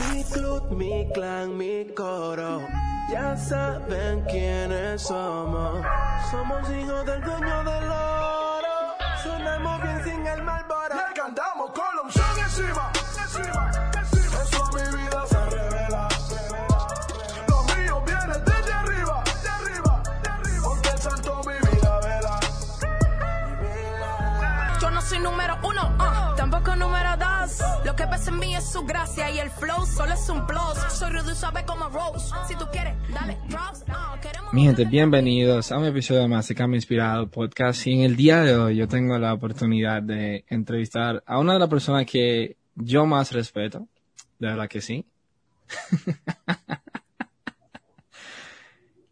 Mi club, mi clan, mi coro. Ya saben quiénes somos. Somos hijos del dueño del oro. Sonamos bien sin el malboro. Que pasa en mí es su gracia y el flow solo es un plus. Soy rudo y suave como Rose. Si tú quieres, dale ah, queremos- Mi gente, bienvenidos a un episodio más de Cambio Inspirado Podcast. Y en el día de hoy yo tengo la oportunidad de entrevistar a una de las personas que yo más respeto. De verdad que sí.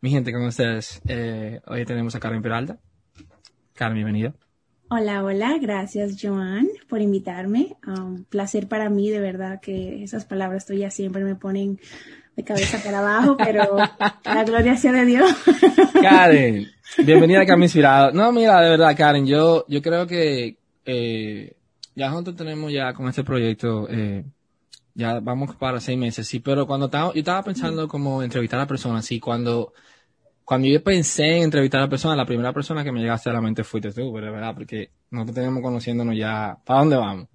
Mi gente, con ustedes, eh, hoy tenemos a Karen Peralta. Karen, bienvenida. Hola, hola, gracias Joan por invitarme. Un placer para mí, de verdad que esas palabras tuyas siempre me ponen de cabeza para abajo, pero la gloria sea de Dios. Karen, bienvenida a Cambio Inspirado. No, mira, de verdad, Karen, yo, yo creo que eh, ya juntos tenemos ya con este proyecto, eh, ya vamos para seis meses, sí, pero cuando estaba, yo estaba pensando como entrevistar a personas, sí, cuando, cuando yo pensé en entrevistar a personas, la primera persona que me llegaste a la mente fuiste tú, pero de verdad, porque nosotros tenemos conociéndonos ya, ¿para dónde vamos?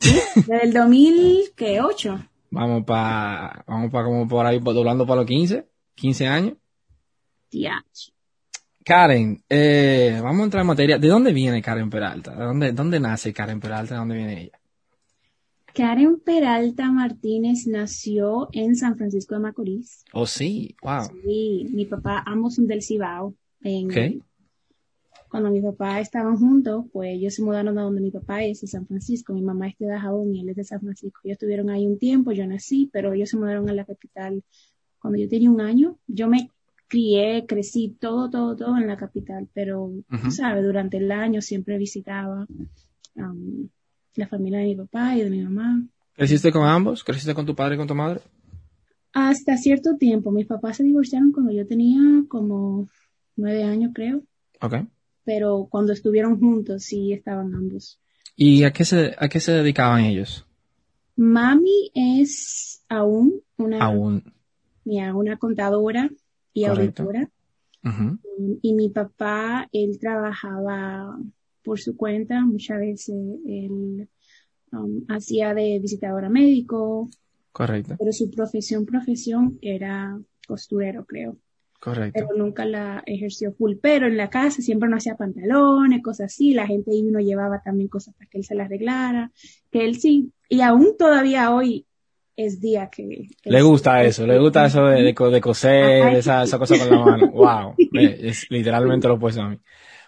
Desde el 2008. Vamos para, vamos para como por ahí, doblando para los 15, 15 años. Tía. Karen, eh, vamos a entrar en materia. ¿De dónde viene Karen Peralta? ¿De dónde, dónde nace Karen Peralta? ¿De dónde viene ella? Karen Peralta Martínez nació en San Francisco de Macorís. Oh, sí, wow. Y mi papá, ambos son del Cibao. En- Ok. Cuando mi papá estaban juntos, pues ellos se mudaron a donde mi papá es, en San Francisco. Mi mamá es de Dajabón y él es de San Francisco. Ellos estuvieron ahí un tiempo, yo nací, pero ellos se mudaron a la capital cuando yo tenía un año. Yo me crié, crecí todo, todo, todo en la capital, pero, tú sabes, durante el año siempre visitaba um, la familia de mi papá y de mi mamá. ¿Creciste con ambos? ¿Creciste con tu padre y con tu madre? Hasta cierto tiempo, mis papás se divorciaron cuando yo tenía como nueve años, creo, Ok. pero cuando estuvieron juntos sí estaban ambos. ¿Y a qué se, a qué se dedicaban ellos? Mami es aún una, Aún. mira, una contadora y Correcto. auditora. Ujú. Y mi papá, él trabajaba por su cuenta, muchas veces él um, hacía de visitador a médico, Correcto, pero su profesión, profesión era costurero, creo. correcto. Pero nunca la ejerció full. Pero en la casa siempre no hacía pantalones, cosas así. La gente ahí uno llevaba también cosas para que él se las arreglara. Que él sí. Y aún todavía hoy es día que... que Le gusta eso, le gusta eso de, de, de coser, esa, esa cosa con la mano. Wow. Es literalmente lo opuesto a mí.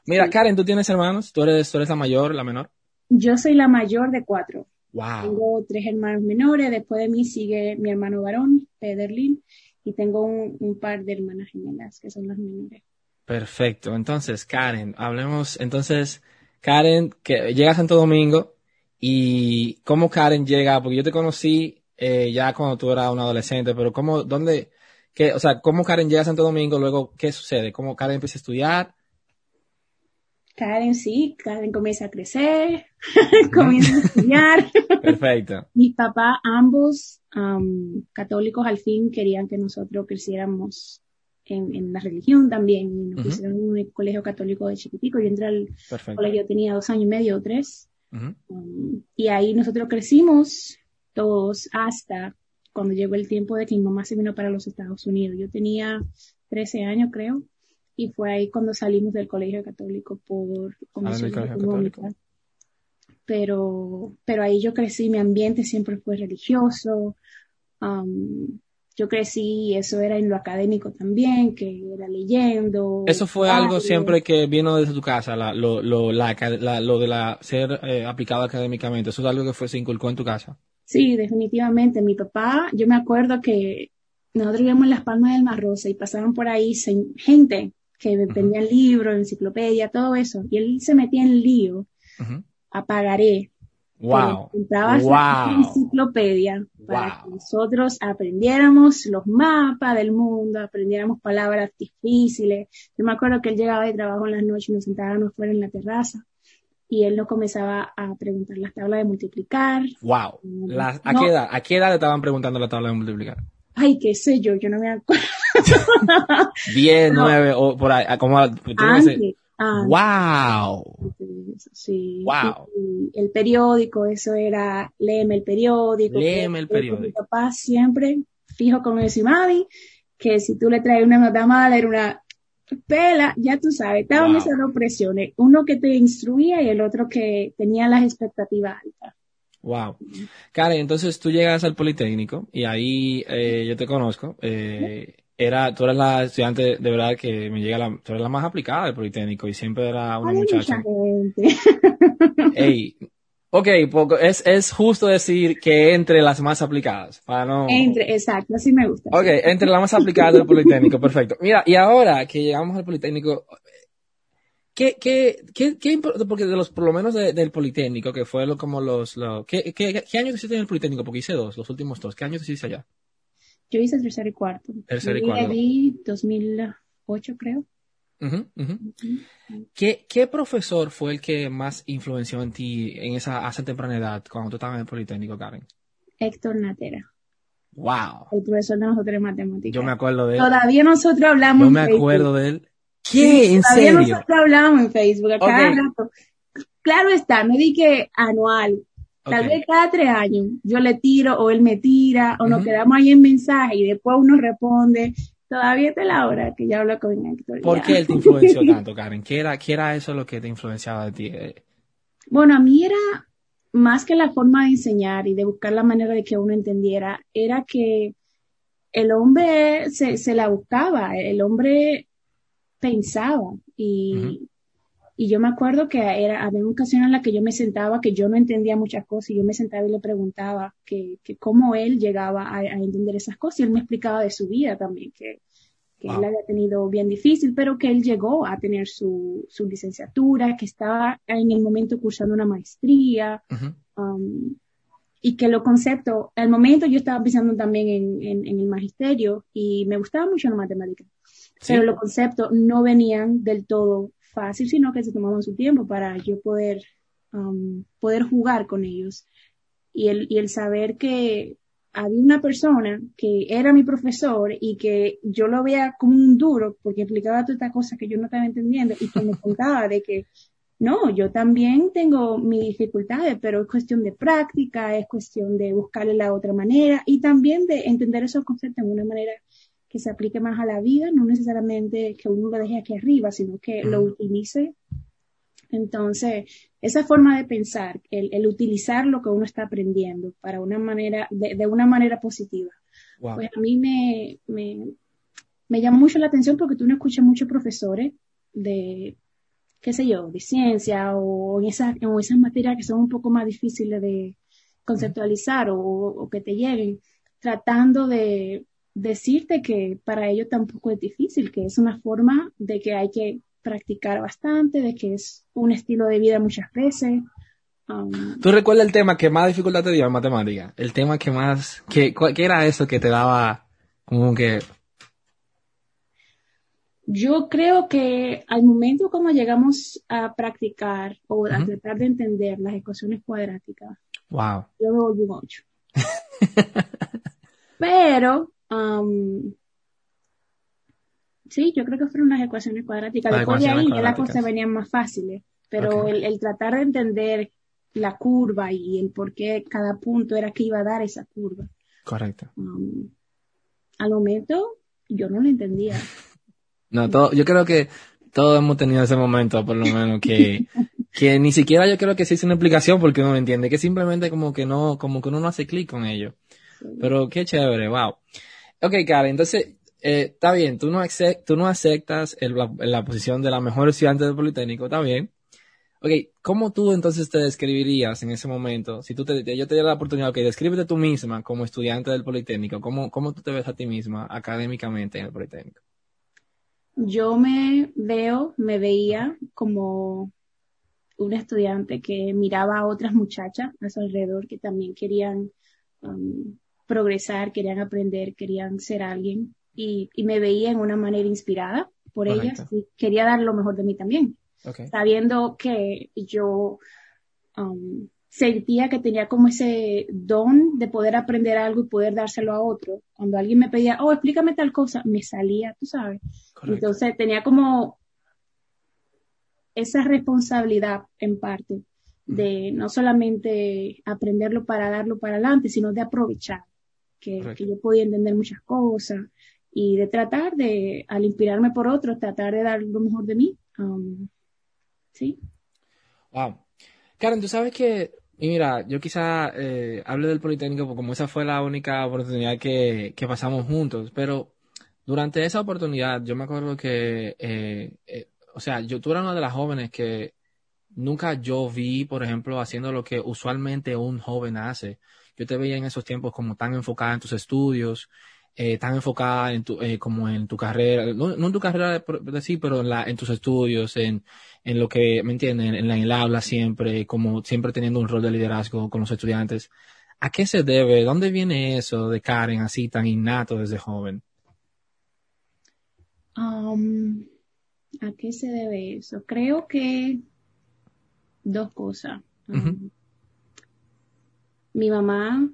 Mira, Karen, ¿tú tienes hermanos? ¿Tú eres, tú eres la mayor, la menor? Yo soy la mayor de cuatro. Wow. Tengo tres hermanos menores. Después de mí sigue mi hermano varón, Pederlin. Y tengo un, un par de hermanas gemelas que son las menores. Perfecto. Entonces, Karen, hablemos. Entonces, Karen, que llega a Santo Domingo y cómo Karen llega, porque yo te conocí eh, ya cuando tú eras un adolescente, pero cómo, dónde, qué, o sea, cómo Karen llega a Santo Domingo, luego, ¿qué sucede? ¿Cómo Karen empieza a estudiar? Karen sí, Karen comienza a crecer, comienza a estudiar. Perfecto. Mis papás, ambos am, católicos, al fin querían que nosotros creciéramos en, en la religión también. Y nos pusieron en un colegio católico de chiquitico. Yo entré al Perfecto. colegio, tenía dos años y medio o tres. Um, y ahí nosotros crecimos todos hasta cuando llegó el tiempo de que mi mamá se vino para los Estados Unidos. Yo tenía 13 años, creo. Y fue ahí cuando salimos del colegio católico por condiciones colegio económicas. católico. Pero, pero ahí yo crecí, mi ambiente siempre fue religioso. Um, yo crecí, eso era en lo académico también, que era leyendo. Eso fue algo siempre que vino desde tu casa, la, lo, lo, la, lo de la, ser eh, aplicado académicamente. Eso es algo que fue, se inculcó en tu casa. Sí, definitivamente. Mi papá, yo me acuerdo que nosotros vivíamos en las Palmas del Mar Rosa y pasaban por ahí gente que vendían libros, enciclopedia, todo eso. Y él se metía en lío Ujú. a pagaré. Wow. Compraba Wow. enciclopedia para Wow. que nosotros aprendiéramos los mapas del mundo, aprendiéramos palabras difíciles. Yo me acuerdo que él llegaba de trabajo en las noches y nos sentábamos fuera en la terraza y él nos comenzaba a preguntar las tablas de multiplicar. Wow. Mm, Las- ¿a, no. qué edad, ¿A qué edad le estaban preguntando la tabla de multiplicar? Ay, qué sé yo, yo no me acuerdo. 10, No. 9 o por ahí. ah, Como, Antes, antes. Wow. Sí. Wow. Y- y el periódico, eso era, léeme el periódico. Léeme el periódico. Mi papá siempre fijo con eso y mami, que si tú le traes una nota mala, era una pela, ya tú sabes, estaban Wow. esas dos presiones, uno que te instruía y el otro que tenía las expectativas altas. Wow. Karen, entonces tú llegas al Politécnico y ahí eh, yo te conozco. Eh, era, tú eres la estudiante de verdad que me llega la, tú eres la más aplicada del Politécnico y siempre era una Hay muchacha. Ey, ok, poco, es, es justo decir que entre las más aplicadas, para no... Entre, exacto, así me gusta. Ok, entre las más aplicadas del Politécnico, perfecto. Mira, y ahora que llegamos al Politécnico, ¿qué, qué, qué, qué porque de los, por lo menos de- del Politécnico, que fue lo, como los, lo, ¿qué, qué, qué año hiciste en el Politécnico? Porque hice dos, los últimos dos. ¿Qué años hiciste allá? Yo hice tercero y cuarto. Tercero y cuarto. vi 2008, creo. Ujú, ujú. ¿Qué, ¿Qué profesor fue el que más influenció en ti en esa, esa temprana edad, cuando tú estabas en el Politécnico, Karen? Héctor Natera, Wow. el profesor de nosotros de matemáticas. Yo me acuerdo de él. Todavía nosotros hablamos Yo en me acuerdo de él. ¿Qué? ¿En Todavía serio? nosotros hablamos en Facebook a cada rato. Claro está, no di que anual. Tal vez cada tres años yo le tiro o él me tira o nos quedamos ahí en mensaje y después uno responde. Todavía está la hora que yo hablo con Héctor. ¿Por ya. qué él te influenció tanto, Karen? ¿Qué era, qué era eso lo que te influenciaba de ti? Bueno, a mí era más que la forma de enseñar y de buscar la manera de que uno entendiera, era que el hombre se, se la buscaba, el hombre pensaba y. y yo me acuerdo que era, había una ocasión en la que yo me sentaba que yo no entendía muchas cosas y yo me sentaba y le preguntaba que, que cómo él llegaba a, a entender esas cosas y él me explicaba de su vida también, que, que Wow. él había tenido bien difícil, pero que él llegó a tener su, su licenciatura, que estaba en el momento cursando una maestría, um, y que los conceptos, al momento yo estaba pensando también en, en, en el magisterio y me gustaba mucho la matemática, Sí. pero los conceptos no venían del todo fácil, sino que se tomaban su tiempo para yo poder, um, poder jugar con ellos. Y el, y el saber que había una persona que era mi profesor y que yo lo veía como un duro porque explicaba todas estas cosas que yo no estaba entendiendo y que me contaba de que no, yo también tengo mis dificultades, pero es cuestión de práctica, es cuestión de buscarle la otra manera y también de entender esos conceptos de una manera que se aplique más a la vida, no necesariamente que uno lo deje aquí arriba, sino que lo utilice. Entonces, esa forma de pensar, el, el utilizar lo que uno está aprendiendo para una manera, de, de una manera positiva, Wow. pues a mí me, me, me llama mucho la atención porque tú no escuchas muchos profesores de, qué sé yo, de ciencia o en esas, o esas materias que son un poco más difíciles de conceptualizar o, o que te lleguen, tratando de decirte que para ellos tampoco es difícil, que es una forma de que hay que practicar bastante, de que es un estilo de vida muchas veces. Um, ¿Tú recuerdas el tema que más dificultad te dio en matemática? El tema que más, que, ¿qué era eso que te daba como que, Yo creo que al momento como llegamos a practicar o a Ujú. tratar de entender las ecuaciones cuadráticas, wow, yo doy un 8. Pero, um, sí, yo creo que fueron las ecuaciones cuadráticas. Después de ahí ya las cosas venían más fáciles. Pero el, el tratar de entender la curva y el por qué cada punto era que iba a dar esa curva. correcto. um, al momento yo no lo entendía. No, todo, yo creo que todos hemos tenido ese momento, por lo menos, que, que ni siquiera yo creo que se hizo una explicación porque uno no entiende, que simplemente como que no, como que uno no hace clic con ello. Pero qué chévere, wow. Ok, Karen, entonces, eh, está bien, tú no, aceptas la posición de la mejor estudiante del Politécnico, está bien. Ok, ¿cómo tú entonces te describirías en ese momento? Si tú te, yo te diera la oportunidad, ok, descríbete tú misma como estudiante del Politécnico, ¿cómo, cómo tú te ves a ti misma académicamente en el Politécnico? Yo me veo, me veía como un estudiante que miraba a otras muchachas a su alrededor que también querían um, progresar, querían aprender, querían ser alguien y, y me veía en una manera inspirada por ellas Correcto. y quería dar lo mejor de mí también. Okay. sabiendo que yo um, sentía que tenía como ese don de poder aprender algo y poder dárselo a otro. Cuando alguien me pedía, oh, explícame tal cosa, me salía, tú sabes. Correcto. Entonces tenía como esa responsabilidad en parte de no solamente aprenderlo para darlo para adelante, sino de aprovechar, que, yo podía entender muchas cosas y de tratar de, al inspirarme por otros, tratar de dar lo mejor de mí. Um, sí. Wow. Karen, tú sabes que, y mira, yo quizá eh, hable del Politécnico porque como esa fue la única oportunidad que, que pasamos juntos, pero durante esa oportunidad yo me acuerdo que, eh, eh, o sea, yo tú eras una de las jóvenes que nunca yo vi, por ejemplo, haciendo lo que usualmente un joven hace. Yo te veía en esos tiempos como tan enfocada en tus estudios, eh, tan enfocada en tu, eh, como en tu carrera, no, en tu carrera de, sí, pero en, tus estudios, en, en lo que, ¿me entienden? En, la, en el aula siempre, como siempre teniendo un rol de liderazgo con los estudiantes. ¿A qué se debe? ¿Dónde viene eso de Karen así tan innato desde joven? Um, ¿A qué se debe eso? Creo que dos cosas. Mi mamá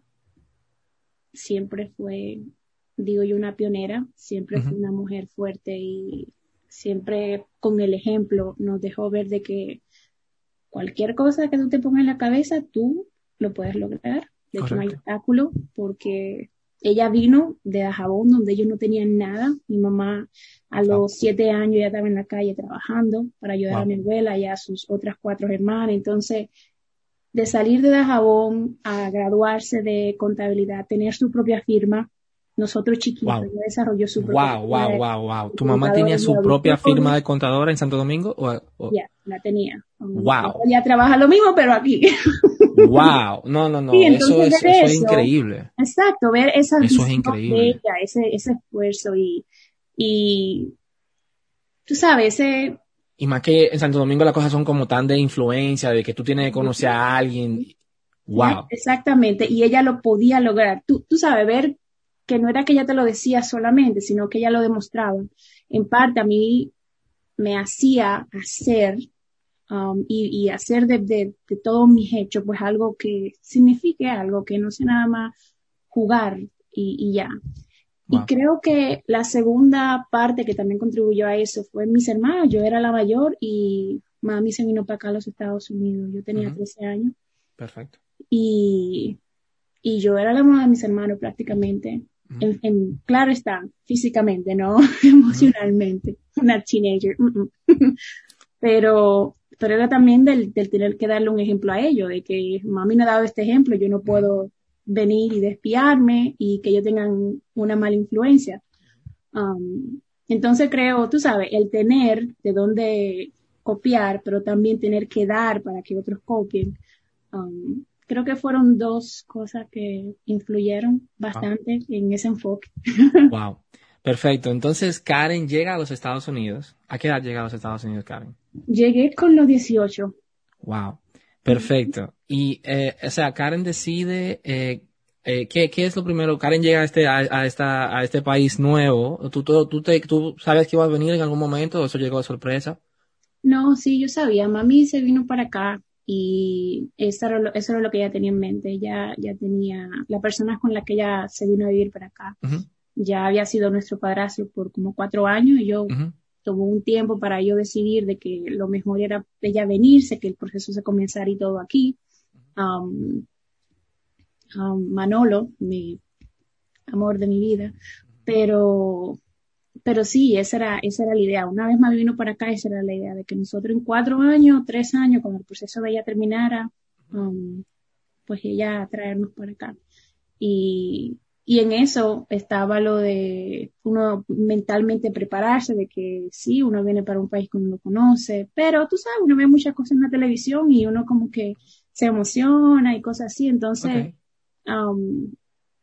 siempre fue, digo yo, una pionera, siempre fue una mujer fuerte y siempre con el ejemplo nos dejó ver de que cualquier cosa que tú te pongas en la cabeza, tú lo puedes lograr. De hecho, no hay obstáculo porque ella vino de Dajabón, donde ellos no tenían nada. Mi mamá a Wow. los siete años ya estaba en la calle trabajando para ayudar a mi abuela y a sus otras cuatro hermanas. Entonces, de salir de Dajabón a graduarse de contabilidad, tener su propia firma, nosotros chiquitos, Wow. ella desarrolló su propia Wow, wow, de- wow, wow. ¿Tu mamá tenía su propia firma de contadora en Santo Domingo? ¿O, o- Ya, la tenía. Wow. Ella trabaja lo mismo, pero aquí. Wow, no, no, no, Sí, eso es, eso increíble. Exacto, ver esa Eso es increíble. de ella, ese, ese esfuerzo y, y tú sabes, ese, Y más que en Santo Domingo las cosas son como tan de influencia, de que tú tienes que conocer a alguien. Wow. exactamente, y ella lo podía lograr. Tú, tú sabes, ver que no era que ella te lo decía solamente, sino que ella lo demostraba. En parte a mí me hacía hacer um, y, y hacer de, de, de todos mis hechos, pues algo que signifique algo, que no sea nada más jugar y, y ya. Y creo que la segunda parte que también contribuyó a eso fue mis hermanos. Yo era la mayor y mami se vino para acá a los Estados Unidos. Yo tenía Ujú. 13 años Perfecto. y, y yo era la mamá de mis hermanos prácticamente. Ujú. En, en- claro está, físicamente, no emocionalmente. Una teenager. mm, mm. pero, pero era también del, del tener que darle un ejemplo a ellos, de que mami me ha dado este ejemplo, yo no puedo venir y despiarme y que ellos tengan una mala influencia. Um, entonces creo, tú sabes, el tener de dónde copiar, pero también tener que dar para que otros copien. Um, creo que fueron dos cosas que influyeron bastante en ese enfoque. Wow. Perfecto. Entonces Karen llega a los Estados Unidos. ¿A qué edad llega a los Estados Unidos, Karen? Llegué con los 18. Wow. Perfecto. Y, eh, o sea, Karen decide, eh, eh, ¿qué, qué es lo primero? Karen llega a este, a, a esta, a este país nuevo. ¿Tú, tú, tú, te, ¿Tú sabes que iba a venir en algún momento o eso llegó de sorpresa? No, sí, yo sabía. Mami se vino para acá y eso era lo, eso era lo que ella tenía en mente. Ella ya tenía, la persona con la que ella se vino a vivir para acá, ya había sido nuestro padrastro por como cuatro años y yo tomó un tiempo para yo decidir de que lo mejor era ella venirse, que el proceso se comenzara y todo aquí. Um, um, Manolo, mi amor de mi vida, pero, pero sí, esa era, esa era la idea. Una vez más vino para acá, esa era la idea de que nosotros en cuatro años, tres años, cuando el proceso de ella terminara, um, pues ella traernos para acá. Y, y en eso estaba lo de uno mentalmente prepararse, de que sí, uno viene para un país que uno no conoce, pero tú sabes, uno ve muchas cosas en la televisión y uno como que se emociona y cosas así. Entonces, um,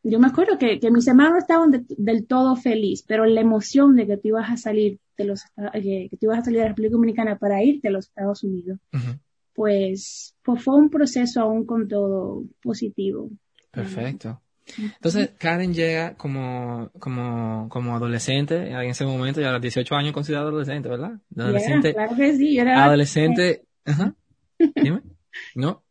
yo me acuerdo que, que mis hermanos estaban de- del todo feliz, pero la emoción de que tú ibas a salir de los Esta- que, que tú ibas a salir de la República Dominicana para irte a los Estados Unidos, pues, pues fue un proceso aún con todo positivo. Perfecto. Entonces, Karen llega como, como, como adolescente en ese momento, ya a los 18 años considerado adolescente, ¿verdad? Adolescente. Yeah, claro que sí, yo era adolescente, ajá. Dime. No.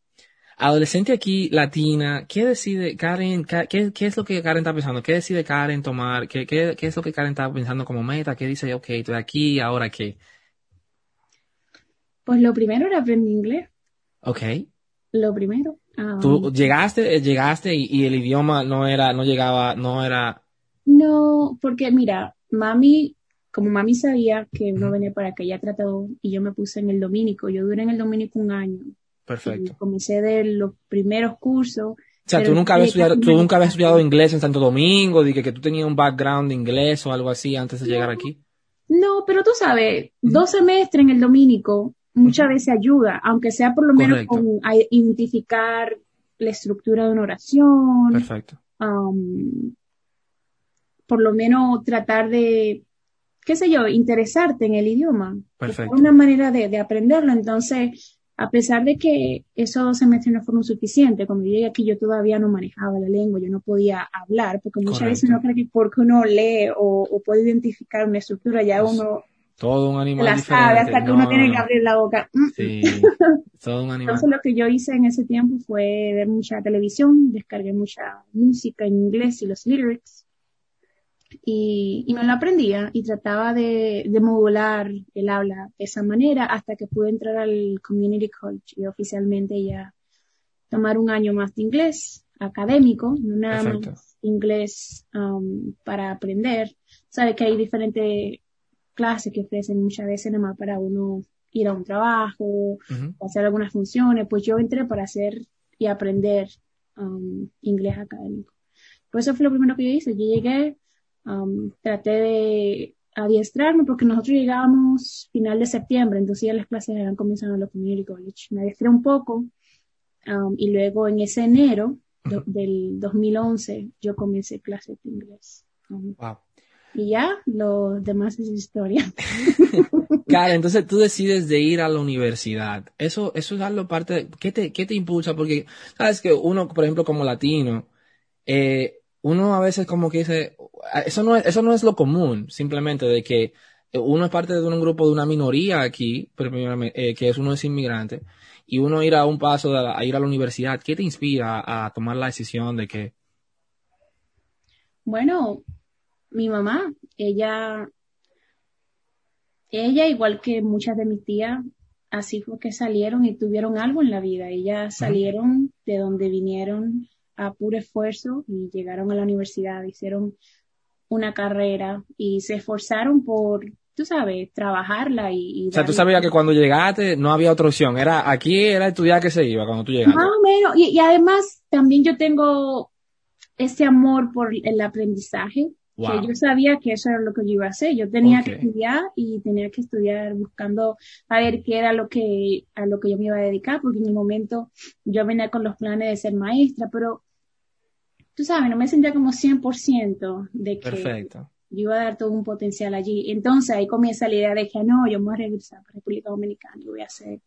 Adolescente aquí, latina, ¿qué decide Karen? ¿Qué, qué es lo que Karen está pensando? ¿Qué decide Karen tomar? ¿Qué, qué, qué es lo que Karen está pensando como meta? ¿Qué dice, ok, estoy aquí, ahora qué? Pues lo primero era aprender inglés. Ok. Lo primero. Um, Tú llegaste, eh, llegaste y, y el idioma no era, no llegaba, no era, No, porque mira, mami, como mami sabía que Ujú. venía para acá, ella trató y yo me puse en el dominico. Yo duré en el dominico un año. Y perfecto. comencé de los primeros cursos. O sea, tú nunca habías estudiado, tú nunca habías estudiado inglés en Santo Domingo, de que, que tú tenías un background de inglés o algo así antes de llegar aquí. No, pero tú sabes, dos semestres en el dominico muchas veces ayuda, aunque sea por lo menos Correcto. con a identificar la estructura de una oración, Perfecto. um, por lo menos tratar de, qué sé yo, interesarte en el idioma. Perfecto. Buscar una manera de, de aprenderlo. Entonces, a pesar de que esos semestres no fueron suficientes, cuando yo llegué aquí yo todavía no manejaba la lengua, yo no podía hablar, porque muchas veces uno cree que porque uno lee o, o puede identificar una estructura, ya Pues, uno Todo un animal la diferente. sabe hasta que No, uno tiene no, que no. abrir la boca. Mm. Sí, todo un animal. Entonces lo que yo hice en ese tiempo fue ver mucha televisión, descargué mucha música en inglés y los lyrics y, y me lo aprendía y trataba de, de modular el habla de esa manera hasta que pude entrar al Community College y oficialmente ya tomar un año más de inglés académico, no nada más inglés um, para aprender. Sabe que hay diferentes clases que ofrecen muchas veces nada más para uno ir a un trabajo, o hacer algunas funciones, pues yo entré para hacer y aprender um, inglés académico. Pues eso fue lo primero que yo hice. Yo llegué, um, traté de adiestrarme porque nosotros llegábamos final de septiembre, entonces ya las clases habían comenzado en la Community College. Me adiestré un poco um, y luego en ese enero do- del 2011 yo comencé clases de inglés. Um, Wow. y ya, lo demás es historia. Karen, entonces tú decides de ir a la universidad. Eso, eso es algo parte de, ¿qué te, qué te impulsa? Porque, sabes que uno, por ejemplo, como latino, eh, uno a veces como que dice, eso no es, eso no es lo común, simplemente de que uno es parte de un grupo de una minoría aquí, primeramente, eh, que es uno es inmigrante, y uno ir a un paso de, a ir a la universidad. ¿Qué te inspira a tomar la decisión de que, Bueno, mi mamá, ella, ella igual que muchas de mis tías, así fue que salieron y tuvieron algo en la vida. Ellas salieron de donde vinieron a puro esfuerzo y llegaron a la universidad, hicieron una carrera y se esforzaron por, tú sabes, trabajarla y, y o sea, tú sabías que cuando llegaste no había otra opción, era, aquí era estudiar que se iba cuando tú llegaste. Más o menos. Y, y además también yo tengo ese amor por el aprendizaje, Wow. que yo sabía que eso era lo que yo iba a hacer. Yo tenía que estudiar y tenía que estudiar buscando a ver qué era lo que, a lo que yo me iba a dedicar, porque en el momento yo venía con los planes de ser maestra, pero tú sabes, no me sentía como 100% de que Perfecto. yo iba a dar todo un potencial allí. Entonces ahí comienza la idea de que no, yo me voy a regresar a República Dominicana, yo voy a ser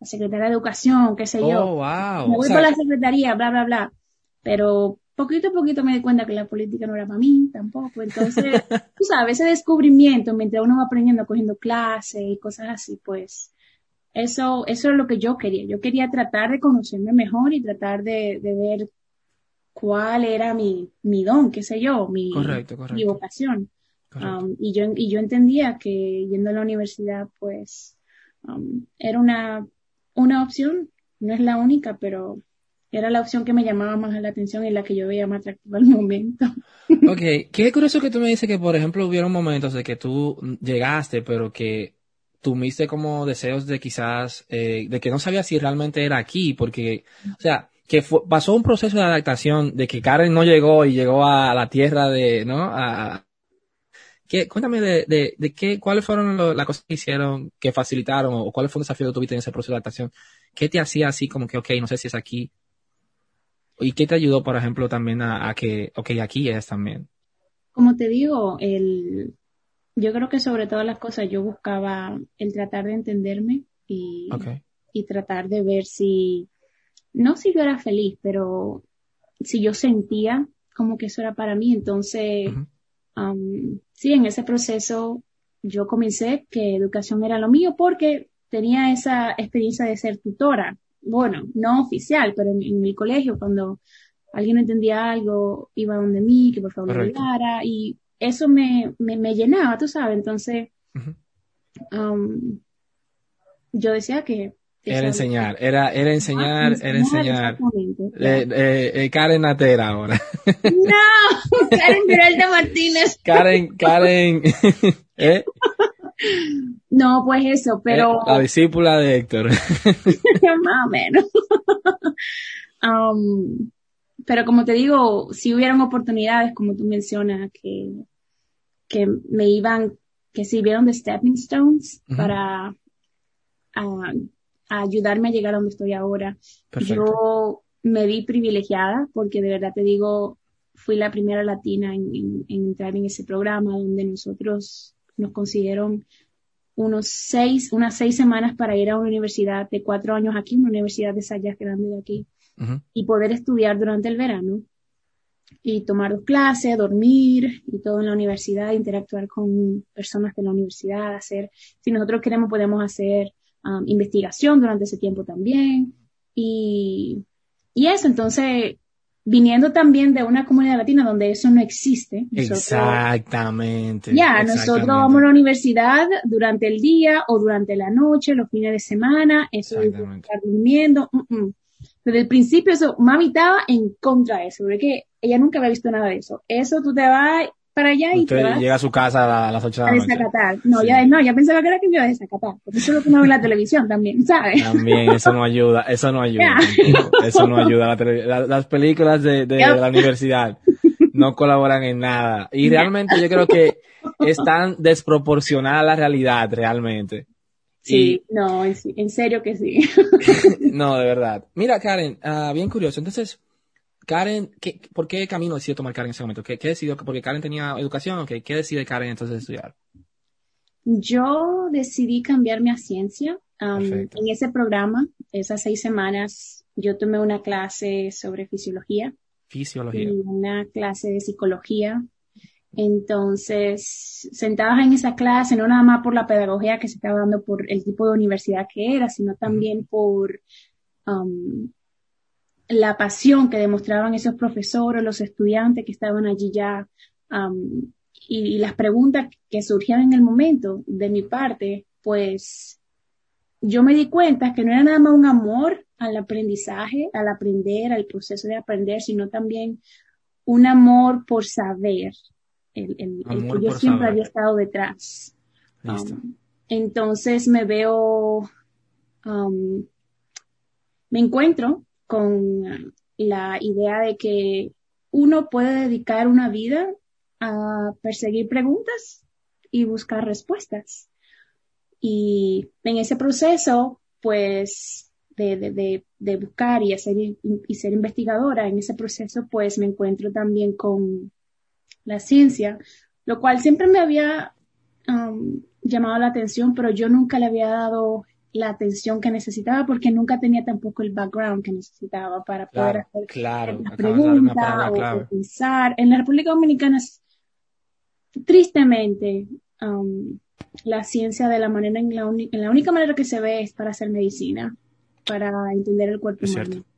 la secretaria de educación, qué sé yo Oh, wow. me O voy sea, por la secretaría, bla, bla, bla. Pero poquito a poquito me di cuenta que la política no era para mí tampoco. Entonces, tú sabes, ese descubrimiento mientras uno va aprendiendo, cogiendo clases y cosas así, pues eso, eso es lo que yo quería. Yo quería tratar de conocerme mejor y tratar de, de ver cuál era mi, mi don, qué sé yo, mi, Correcto, mi correcto. vocación. correcto. Um, y yo, y yo entendía que yendo a la universidad, pues, um, era una, una opción, no es la única, pero era la opción que me llamaba más la atención y la que yo veía más atractiva al momento. Ok, qué curioso que tú me dices que, por ejemplo, hubieron momentos de que tú llegaste, pero que tuviste como deseos de quizás, eh, de que no sabías si realmente era aquí, porque, o sea, que fue- pasó un proceso de adaptación de que Karen no llegó y llegó a la tierra de, ¿no? A, ¿qué, cuéntame de, de, de qué, cuáles fueron lo- las cosas que hicieron, que facilitaron, o cuál fue el desafío que tuviste en ese proceso de adaptación. ¿Qué te hacía así como que, ok, no sé si es aquí? ¿Y qué te ayudó, por ejemplo, también a, a que, ok, aquí es también? Como te digo, el, yo creo que sobre todas las cosas yo buscaba el tratar de entenderme y, y tratar de ver si, no si yo era feliz, pero si yo sentía como que eso era para mí. Entonces, um, sí, en ese proceso yo comencé que educación era lo mío porque tenía esa experiencia de ser tutora. Bueno, no oficial, pero en, en mi colegio cuando alguien no entendía algo, iba donde mí, que por favor me ayudara y eso me, me, me llenaba, tú sabes. Entonces, um, yo decía que... Era enseñar, era, era enseñar, era enseñar. exactamente. Eh, eh, eh, Karen Natera ahora. No, Karen Peralta Martínez. Karen, Karen, ¿eh? No, pues eso, pero Eh, la discípula de Héctor. más o menos. Um, pero como te digo, si hubieran oportunidades, como tú mencionas, que, que me iban, que sirvieron de stepping stones para a- a ayudarme a llegar a donde estoy ahora. Perfecto. Yo me vi privilegiada porque de verdad te digo, fui la primera latina en, en- en entrar en ese programa donde nosotros nos consiguieron unos seis, unas seis semanas para ir a una universidad de cuatro años aquí, una universidad de Sayas grande de aquí, y poder estudiar durante el verano y tomar dos clases, dormir y todo en la universidad, interactuar con personas de la universidad, hacer, si nosotros queremos podemos hacer um, investigación durante ese tiempo también y, y eso, entonces viniendo también de una comunidad latina donde eso no existe. nosotros- Exactamente. ya, nosotros vamos a la universidad durante el día o durante la noche, los fines de semana, eso de estar durmiendo. mm, mm. Desde el principio eso, mami estaba en contra de eso, porque ella nunca había visto nada de eso. Eso tú te vas para allá y te Usted llega a su casa a la- a las 8 de a la noche. desacatar. No, Sí. ya, no, ya pensaba que era que me iba a desacatar, porque eso es lo que uno ve en la televisión también, ¿sabes? También, eso no ayuda, eso no ayuda. Eso no ayuda. La tele- la- las películas de, de la universidad no colaboran en nada. Y realmente yo creo que están desproporcionada la realidad, realmente. Sí, no, en, en serio que sí. No, de verdad. Mira, Karen, ah, bien curioso. Entonces, Karen, ¿qué, ¿por qué camino decidió tomar Karen en ese momento? ¿Qué, qué decidió? Porque Karen tenía educación, ¿ok? ¿Qué decide Karen entonces de estudiar? Yo decidí cambiarme a ciencia. Um, en ese programa, esas seis semanas, yo tomé una clase sobre fisiología Fisiología. y una clase de psicología. Entonces, sentadas en esa clase, no nada más por la pedagogía que se estaba dando por el tipo de universidad que era, sino también por um, la pasión que demostraban esos profesores, los estudiantes que estaban allí ya, um, y, y las preguntas que surgían en el momento de mi parte, pues yo me di cuenta que no era nada más un amor al aprendizaje, al aprender, al proceso de aprender, sino también un amor por saber, el, el- que yo siempre saber. había estado detrás. Listo. Um, entonces me veo, um, me encuentro con la idea de que uno puede dedicar una vida a perseguir preguntas y buscar respuestas. Y en ese proceso, pues, de, de, de, buscar y, hacer, y ser investigadora, en ese proceso, pues, me encuentro también con la ciencia, lo cual siempre me había llamado la atención, pero yo nunca le había dado la atención que necesitaba porque nunca tenía tampoco el background que necesitaba para poder hacer claro. la Acabas de dar una pregunta palabra o, pensar. En la República Dominicana, tristemente, um, la ciencia de la manera en la, uni- en la única manera que se ve es para hacer medicina, para entender el cuerpo Es humano. cierto.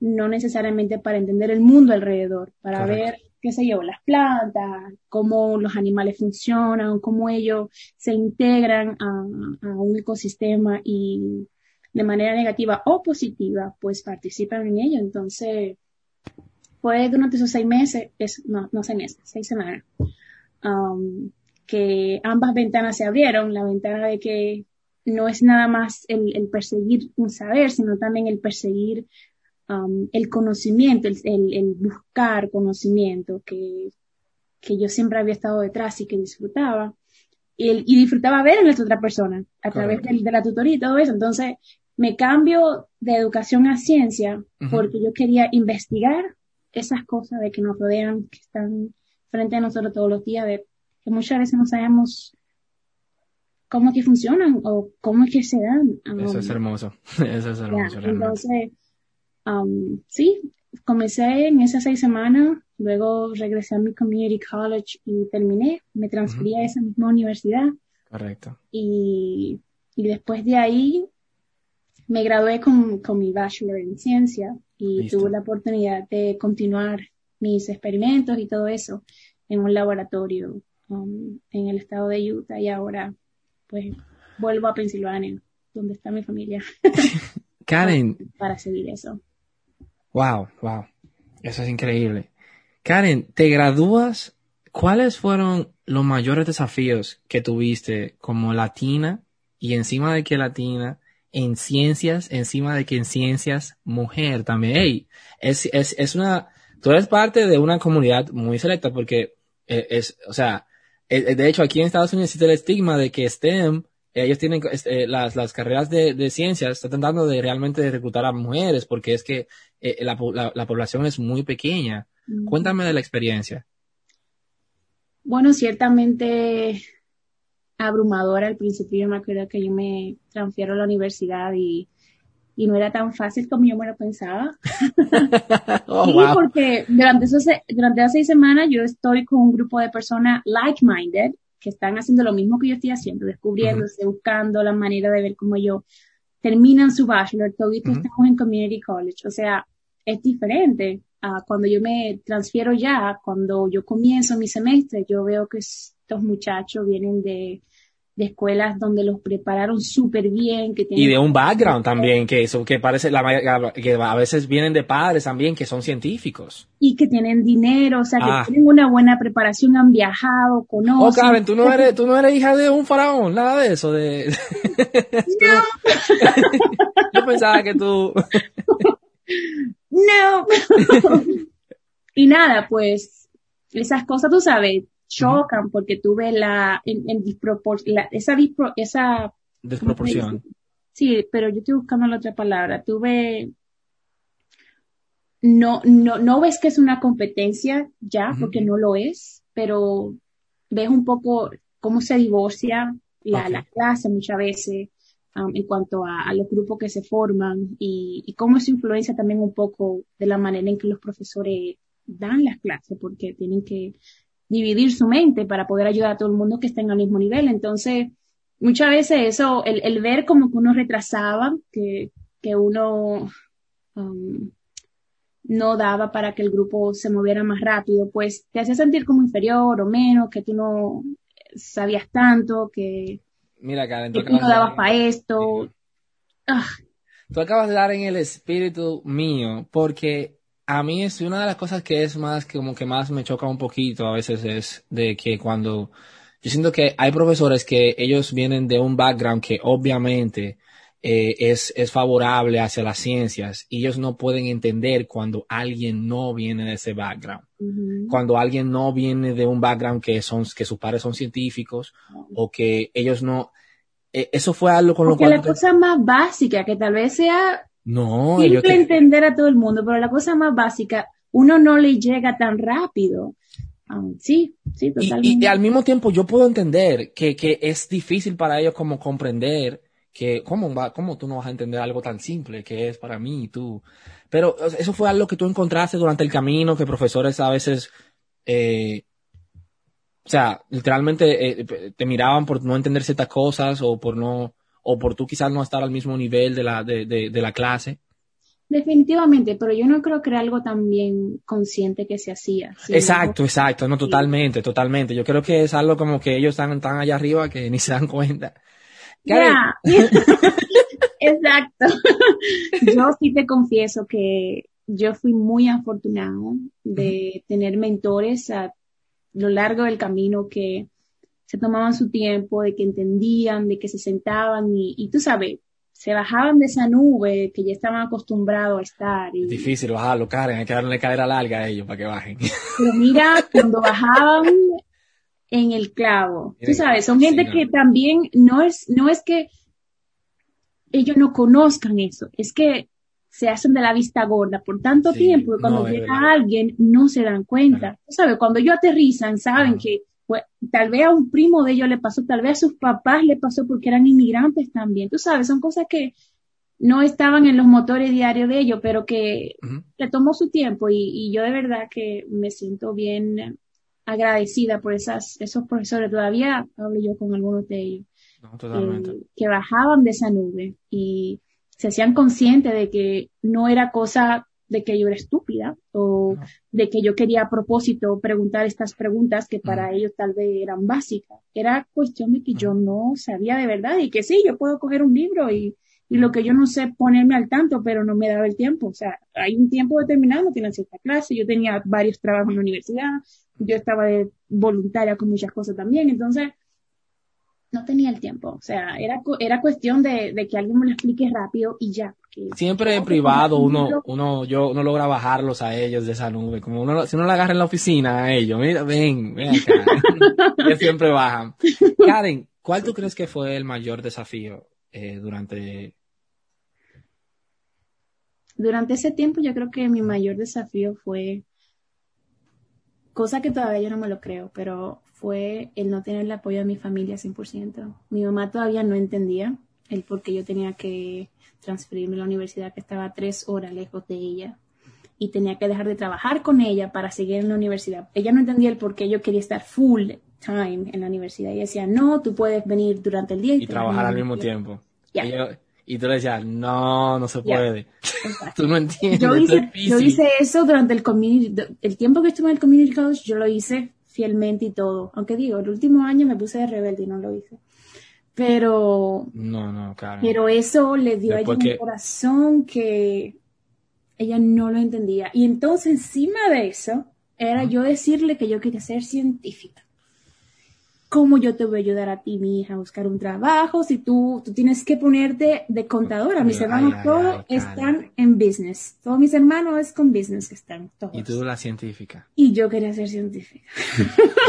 No necesariamente para entender el mundo alrededor, para Correcto. ver, qué sé yo, las plantas, cómo los animales funcionan, cómo ellos se integran a, un ecosistema y de manera negativa o positiva, pues participan en ello. Entonces, fue durante esos seis meses, es, no, no seis meses, seis semanas, um, que ambas ventanas se abrieron, la ventana de que no es nada más el, el perseguir un saber, sino también el perseguir um, el conocimiento, el, el, el buscar conocimiento que, que yo siempre había estado detrás y que disfrutaba. Y, el- y disfrutaba ver en la otra persona a través Correcto. de la tutoría y todo eso. Entonces, me cambio de educación a ciencia porque yo quería investigar esas cosas de que nos rodean, que están frente a nosotros todos los días, de que muchas veces no sabemos cómo es que funcionan o cómo es que se dan. Eso es hermoso. Eso es hermoso, entonces, um, sí, comencé en esas seis semanas, luego regresé a mi community college y terminé, me transferí a esa misma universidad Correcto. y, y después de ahí me gradué con, con mi bachelor en ciencia y Listo. tuve la oportunidad de continuar mis experimentos y todo eso en un laboratorio um, en el estado de Utah y ahora pues vuelvo a Pensilvania, donde está mi familia, Karen, para seguir eso. Wow, wow. Eso es increíble. Karen, te gradúas. ¿Cuáles fueron los mayores desafíos que tuviste como latina y encima de que latina en ciencias, encima de que en ciencias mujer también? Hey, es, es, es una, tú eres parte de una comunidad muy selecta porque eh, es, o sea, eh, de hecho aquí en Estados Unidos existe el estigma de que STEM, ellos tienen este, las, las carreras de, de ciencias, están tratando de realmente reclutar a mujeres porque es que eh, la, la, la población es muy pequeña. Cuéntame de la experiencia. Bueno, ciertamente abrumadora al principio. Yo me acuerdo que yo me transfiero a la universidad y, y no era tan fácil como yo me lo pensaba. Oh, sí, wow. porque durante, esos, durante las seis semanas yo estoy con un grupo de personas like-minded que están haciendo lo mismo que yo estoy haciendo, descubriéndose, buscando la manera de ver cómo yo terminan su bachelor, todos Ujú. estamos en community college, o sea, es diferente. a cuando yo me transfiero ya, cuando yo comienzo mi semestre, yo veo que estos muchachos vienen de, de escuelas donde los prepararon súper bien, que Y de un background también, que eso, que parece, la, que a veces vienen de padres también, que son científicos. y que tienen dinero, o sea, que Ah. tienen una buena preparación, han viajado, conocen. Oh, Karen, tú no eres, tú no eres hija de un faraón, nada de eso, de... Yo pensaba que tú... No. y nada, pues esas cosas, tú sabes, chocan porque tuve la, en, en dispropor- la- esa, dispro- esa, Desproporción. sí, pero yo estoy buscando la otra palabra, tuve, no, no, no ves que es una competencia ya, porque no lo es, pero ves un poco cómo se divorcia la, la clase muchas veces um, en cuanto a, a los grupos que se forman y, y cómo eso influencia también un poco de la manera en que los profesores dan las clases, porque tienen que dividir su mente para poder ayudar a todo el mundo que esté en el mismo nivel. Entonces, muchas veces eso, el, el ver como que uno retrasaba, que, que uno um, no daba para que el grupo se moviera más rápido, pues te hacía sentir como inferior o menos, que tú no sabías tanto, que, Mira, Karen, tú que tú no dabas para esto. Ah, tú acabas de dar en el espíritu mío, porque a mí es una de las cosas que es más, que como que más me choca un poquito a veces es de que cuando yo siento que hay profesores que ellos vienen de un background que obviamente eh, es, es favorable hacia las ciencias y ellos no pueden entender cuando alguien no viene de ese background. Cuando alguien no viene de un background que son, que sus padres son científicos o que ellos no, eh, eso fue algo con lo cual... la cosa más básica, que tal vez sea No, simple te- entender a todo el mundo, pero la cosa más básica, uno no le llega tan rápido. Ah, sí, sí, totalmente. y al mismo tiempo yo puedo entender que, que es difícil para ellos como comprender que cómo, va, cómo tú no vas a entender algo tan simple que es para mí y tú. Pero eso fue algo que tú encontraste durante el camino, que profesores a veces, eh, o sea, literalmente eh, te miraban por no entender ciertas cosas o por no, o por tú quizás no estar al mismo nivel de la, de, de, de la clase. Definitivamente, pero yo no creo que era algo tan bien consciente que se hacía. Exacto, exacto, no, totalmente, totalmente. Yo creo que es algo como que ellos están tan allá arriba que ni se dan cuenta. Exacto. yo sí te confieso que yo fui muy afortunado de tener mentores a lo largo del camino que se tomaban su tiempo, de que entendían, de que se sentaban y, y tú sabes, se bajaban de esa nube que ya estaban acostumbrados a estar. Y, Es difícil bajarlo, Karen. Hay que darle cadera larga a ellos para que bajen. Pero mira, cuando bajaban en el clavo, tú sabes, son gente sí, no. que también no es, no es que ellos no conozcan eso, es que se hacen de la vista gorda por tanto Sí, tiempo que cuando no, llega alguien no se dan cuenta. Claro. Tú sabes, cuando ellos aterrizan, saben que pues, tal vez a un primo de ellos le pasó, tal vez a sus papás le pasó porque eran inmigrantes también. Tú sabes, son cosas que no estaban en los motores diarios de ellos, pero que le tomó su tiempo y, y yo de verdad que me siento bien agradecida por esas, esos profesores. Todavía hablo yo con algunos de ellos No, totalmente. eh, que bajaban de esa nube y se hacían conscientes de que no era cosa de que yo era estúpida o de que yo quería a propósito preguntar estas preguntas que para ellos tal vez eran básicas. Era cuestión de que yo no sabía de verdad y que sí, yo puedo coger un libro y, y lo que yo no sé ponerme al tanto, pero no me daba el tiempo. O sea, hay un tiempo determinado, tienen cierta clase, yo tenía varios trabajos en la universidad, yo estaba de voluntaria con muchas cosas también, entonces no tenía el tiempo. O sea, era, era cuestión de, de que alguien me lo explique rápido y ya. Siempre en privado uno, uno, yo, uno logra bajarlos a ellos de esa nube. Como uno, si uno la agarra en la oficina a ellos, mira, ven, ven acá. ellos siempre bajan. Karen, ¿cuál tú crees que fue el mayor desafío eh, durante... Durante ese tiempo yo creo que mi mayor desafío fue, cosa que todavía yo no me lo creo, pero fue el no tener el apoyo de mi familia 100%. Mi mamá todavía no entendía el por qué yo tenía que transferirme a la universidad que estaba tres horas lejos de ella y tenía que dejar de trabajar con ella para seguir en la universidad. Ella no entendía el por qué yo quería estar full time en la universidad. Ella decía, no, tú puedes venir durante el día y, Y trabajar al mismo tiempo. Ya. Y, yo- y tú le decías, no, no se puede. Tú no entiendes. yo hice, yo hice eso durante el community, el tiempo que estuve en el community college, yo lo hice fielmente y todo. Aunque digo, el último año me puse de rebelde y no lo hice. Pero, No, no, Karen. pero eso le dio a ella un corazón que ella no lo entendía. Y entonces, encima de eso, era yo decirle que yo quería ser científica. ¿Cómo yo te voy a ayudar a ti, mi hija, a buscar un trabajo? Si tú, tú tienes que ponerte de contadora. Mis Ay, hermanos ay, todos ay, están en business. Todos mis hermanos es con business que están todos. Y tú la científica. Y yo quería ser científica.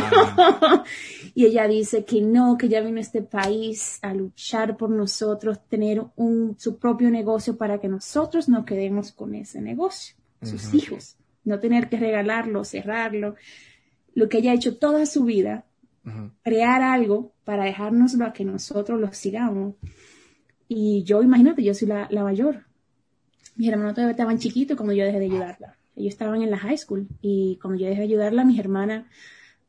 Ah, y ella dice que no, que ya vino a este país a luchar por nosotros, tener un, su propio negocio para que nosotros no quedemos con ese negocio, sus hijos, no tener que regalarlo, cerrarlo. Lo que ella ha hecho toda su vida, crear algo para dejárnoslo a que nosotros lo sigamos. Y yo, imagínate, yo soy la, la mayor. Mis hermanos todavía estaban chiquitos cuando yo dejé de ayudarla. Ellos estaban en la high school y cuando yo dejé de ayudarla, mis hermanas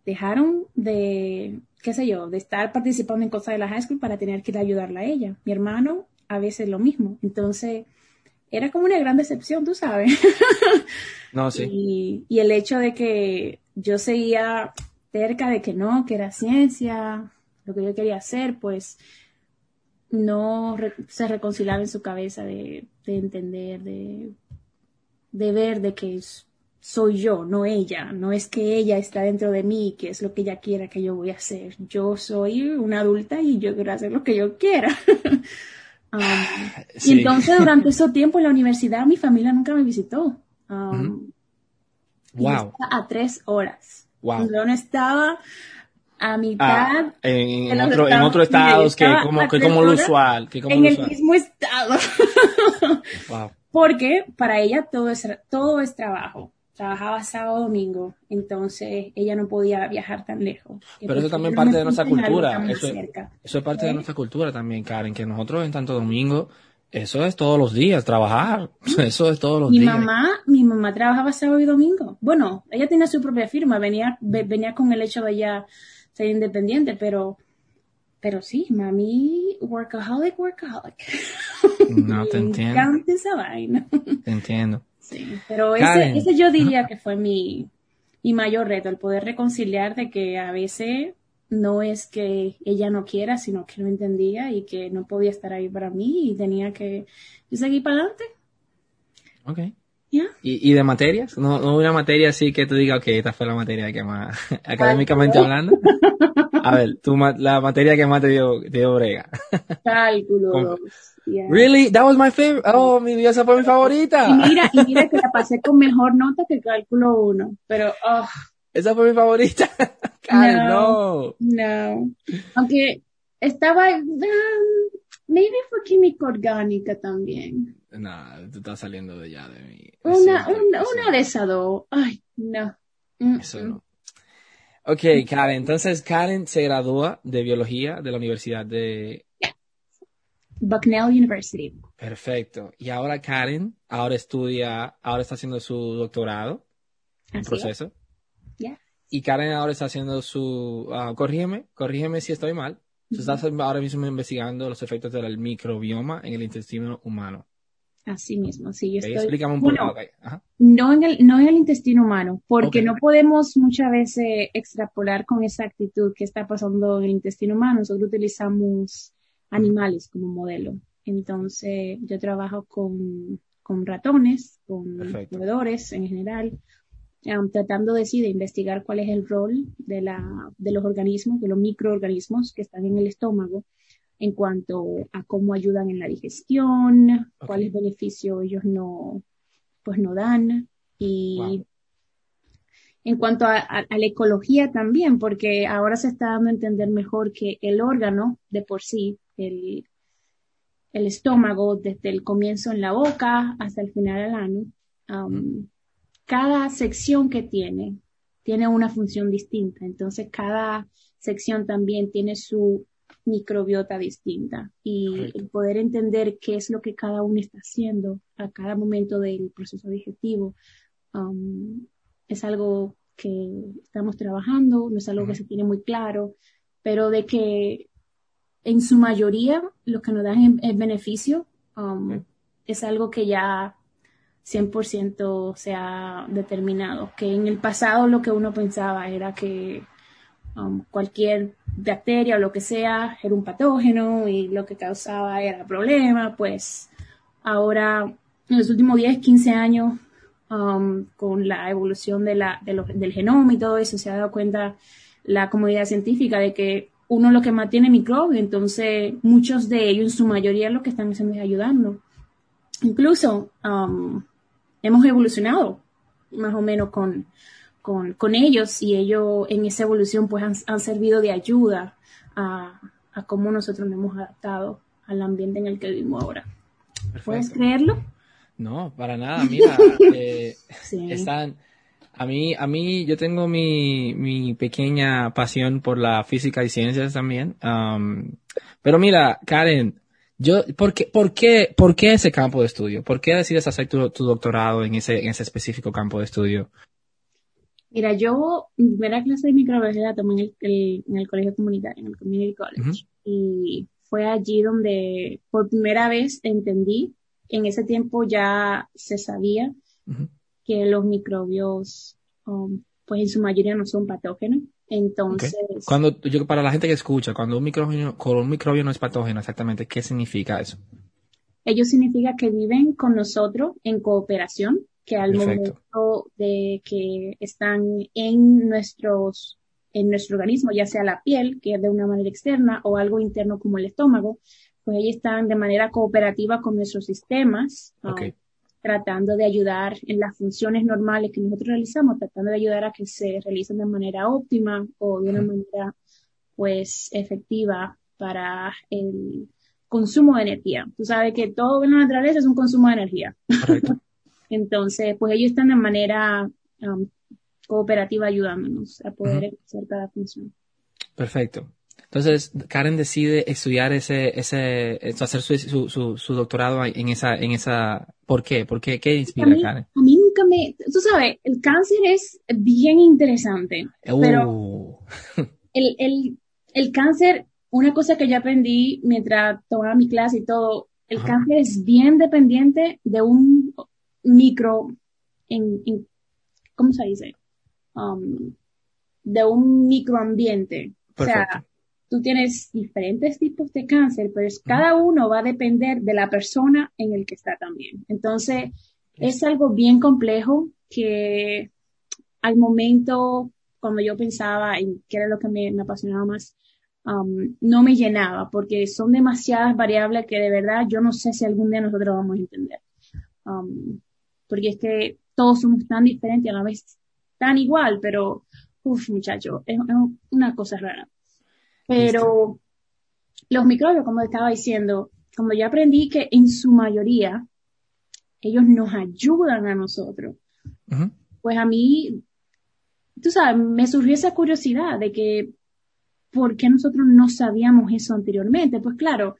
dejaron de, qué sé yo, de estar participando en cosas de la high school para tener que ir a ayudarla a ella. Mi hermano a veces lo mismo. Entonces, era como una gran decepción, tú sabes. No, sí. Y, y el hecho de que yo seguía cerca de que no, que era ciencia, lo que yo quería hacer, pues no re- se reconciliaba en su cabeza de, de entender, de, de ver de que soy yo, no ella, no es que ella está dentro de mí, que es lo que ella quiera que yo voy a hacer. Yo soy una adulta y yo quiero hacer lo que yo quiera. Um, Sí. Y entonces durante ese tiempo en la universidad mi familia nunca me visitó. Um, Wow. estaba a tres horas. Wow. Yo no estaba a mitad Ah, en, en otro, en estados que como, que como lo usual. Que como en lo el usual. mismo estado. Wow. Porque para ella todo es, todo es trabajo. Trabajaba sábado, domingo. Entonces ella no podía viajar tan lejos. Pero eso también parte de nuestra cultura. Eso, eso es parte de nuestra cultura también, Karen, que nosotros en Santo Domingo, eso es todos los días, trabajar. Eso es todos los Mi días. mamá, mi mamá trabajaba sábado y domingo. Bueno, ella tenía su propia firma, venía, ve- venía con el hecho de ella ser independiente, pero, pero sí, mami, workaholic, workaholic. No, te entiendo. encanta esa vaina. Te entiendo. Sí, pero ese, ese yo diría que fue mi, mi mayor reto, el poder reconciliar de que a veces no es que ella no quiera, sino que no entendía y que no podía estar ahí para mí y tenía que seguir para adelante. Ok. ¿Ya? ¿Y, y de materias? ¿No, no una materia así que tú digas, ok, esta fue la materia que más, académicamente hablando? A ver, tu, ma- la materia que más te dio, te dio brega. Cálculo Con- 2. ya. Really? That was my favorite. Oh, mi Dios, esa fue mi Y favorita. mira, y mira que la pasé con mejor nota que cálculo 1, pero oh, Esa fue mi favorita. Karen, no. no. Aunque estaba, um, maybe fue química orgánica también. No, tú estás saliendo de ya de mí. Una, una, una de esas dos. Ay, no. Mm, Eso mm. no. Ok, Karen, entonces Karen se gradúa de biología de la Universidad de... Bucknell University. Perfecto. Y ahora Karen, ahora estudia, ahora está haciendo su doctorado en proceso. Y Karen ahora está haciendo su, ah, corrígeme, corrígeme si estoy mal. Tú estás ahora mismo investigando los efectos del microbioma en el intestino humano. Así mismo, sí, yo Ok, estoy. Explícame un poco. Bueno, ok, ajá. no en el, no en el intestino humano, porque Ok. no podemos muchas veces extrapolar con exactitud qué está pasando en el intestino humano. Nosotros utilizamos animales como modelo. Entonces, yo trabajo con, con ratones, con roedores en general, um, tratando de, sí, de investigar cuál es el rol de, la, de los organismos, de los microorganismos que están en el estómago en cuanto a cómo ayudan en la digestión, Ok. cuáles beneficios ellos no, pues no dan y Wow. en cuanto a, a- a la ecología también, porque ahora se está dando a entender mejor que el órgano de por sí, el, el estómago, desde el comienzo en la boca hasta el final al ano, um, cada sección que tiene tiene una función distinta. Entonces, cada sección también tiene su microbiota distinta y Correcto. el poder entender qué es lo que cada uno está haciendo a cada momento del proceso digestivo um, es algo que estamos trabajando, no es algo que se tiene muy claro, pero de que en su mayoría lo que nos dan es beneficio um, es algo que ya 100% se ha determinado, que en el pasado lo que uno pensaba era que um, cualquier bacteria o lo que sea era un patógeno y lo que causaba era problema, pues ahora en los últimos 10, 15 años um, con la evolución del genoma y todo eso se ha dado cuenta la comunidad científica de que uno lo que más tiene microbios, entonces muchos de ellos, en su mayoría, lo que están haciendo es ayudando. Incluso um, hemos evolucionado más o menos con, con, con ellos y ellos en esa evolución pues han, han servido de ayuda a, a cómo nosotros nos hemos adaptado al ambiente en el que vivimos ahora. ¿Puedes creerlo? No, para nada. Mira, eh, Sí. están, a mí, a mí, yo tengo mi, mi pequeña pasión por la física y ciencias también. Am, pero mira, Karen, yo, ¿por qué, por qué, por qué ese campo de estudio? ¿Por qué decides hacer tu, tu doctorado en ese, en ese específico campo de estudio? Mira, yo mi primera clase de microbiología la tomé en el, el- en el colegio comunitario, en el Community College. Y fue allí donde por primera vez entendí, en ese tiempo ya se sabía que los microbios, um, pues en su mayoría no son patógenos. Entonces, Cuando, yo, para la gente que escucha, cuando un microbio, cuando un microbio no es patógeno, exactamente, ¿qué significa eso? ellos significa que viven con nosotros en cooperación, que al Perfecto. momento de que están en nuestros, en nuestro organismo, ya sea la piel, que es de una manera externa, o algo interno como el estómago, pues ellos están de manera cooperativa con nuestros sistemas, ah, Ok. Tratando de ayudar en las funciones normales que nosotros realizamos, tratando de ayudar a que se realicen de manera óptima o de una manera, pues, efectiva para el consumo de energía. Tú sabes que todo en la naturaleza es un consumo de energía. Correcto. Entonces, pues ellos están de manera um, cooperativa ayudándonos a poder hacer cada función. Perfecto. Entonces, Karen decide estudiar ese, ese, eso, hacer su, su, su, su doctorado en esa, en esa, ¿por qué? ¿Por qué? ¿Qué A inspira mí, a Karen? a mí nunca me, tú sabes, el cáncer es bien interesante, pero Uh, el, el, el cáncer, una cosa que yo aprendí mientras tomaba mi clase y todo, el Ajá. cáncer es bien dependiente de un micro, en, en- ¿cómo se dice? Um, de un microambiente. O sea, perfecto. Tú tienes diferentes tipos de cáncer, pero es- cada uno va a depender de la persona en el que está también. Entonces, es algo bien complejo que al momento, cuando yo pensaba en qué era lo que me, me apasionaba más, um, no me llenaba, porque son demasiadas variables que de verdad yo no sé si algún día nosotros vamos a entender. Um, porque es que todos somos tan diferentes y a la vez tan igual, pero, uff, muchacho, es, es una cosa rara. Pero los microbios, como estaba diciendo, cuando yo aprendí que en su mayoría ellos nos ayudan a nosotros, pues a mí, tú sabes, me surgió esa curiosidad de que, ¿por qué nosotros no sabíamos eso anteriormente? Pues claro,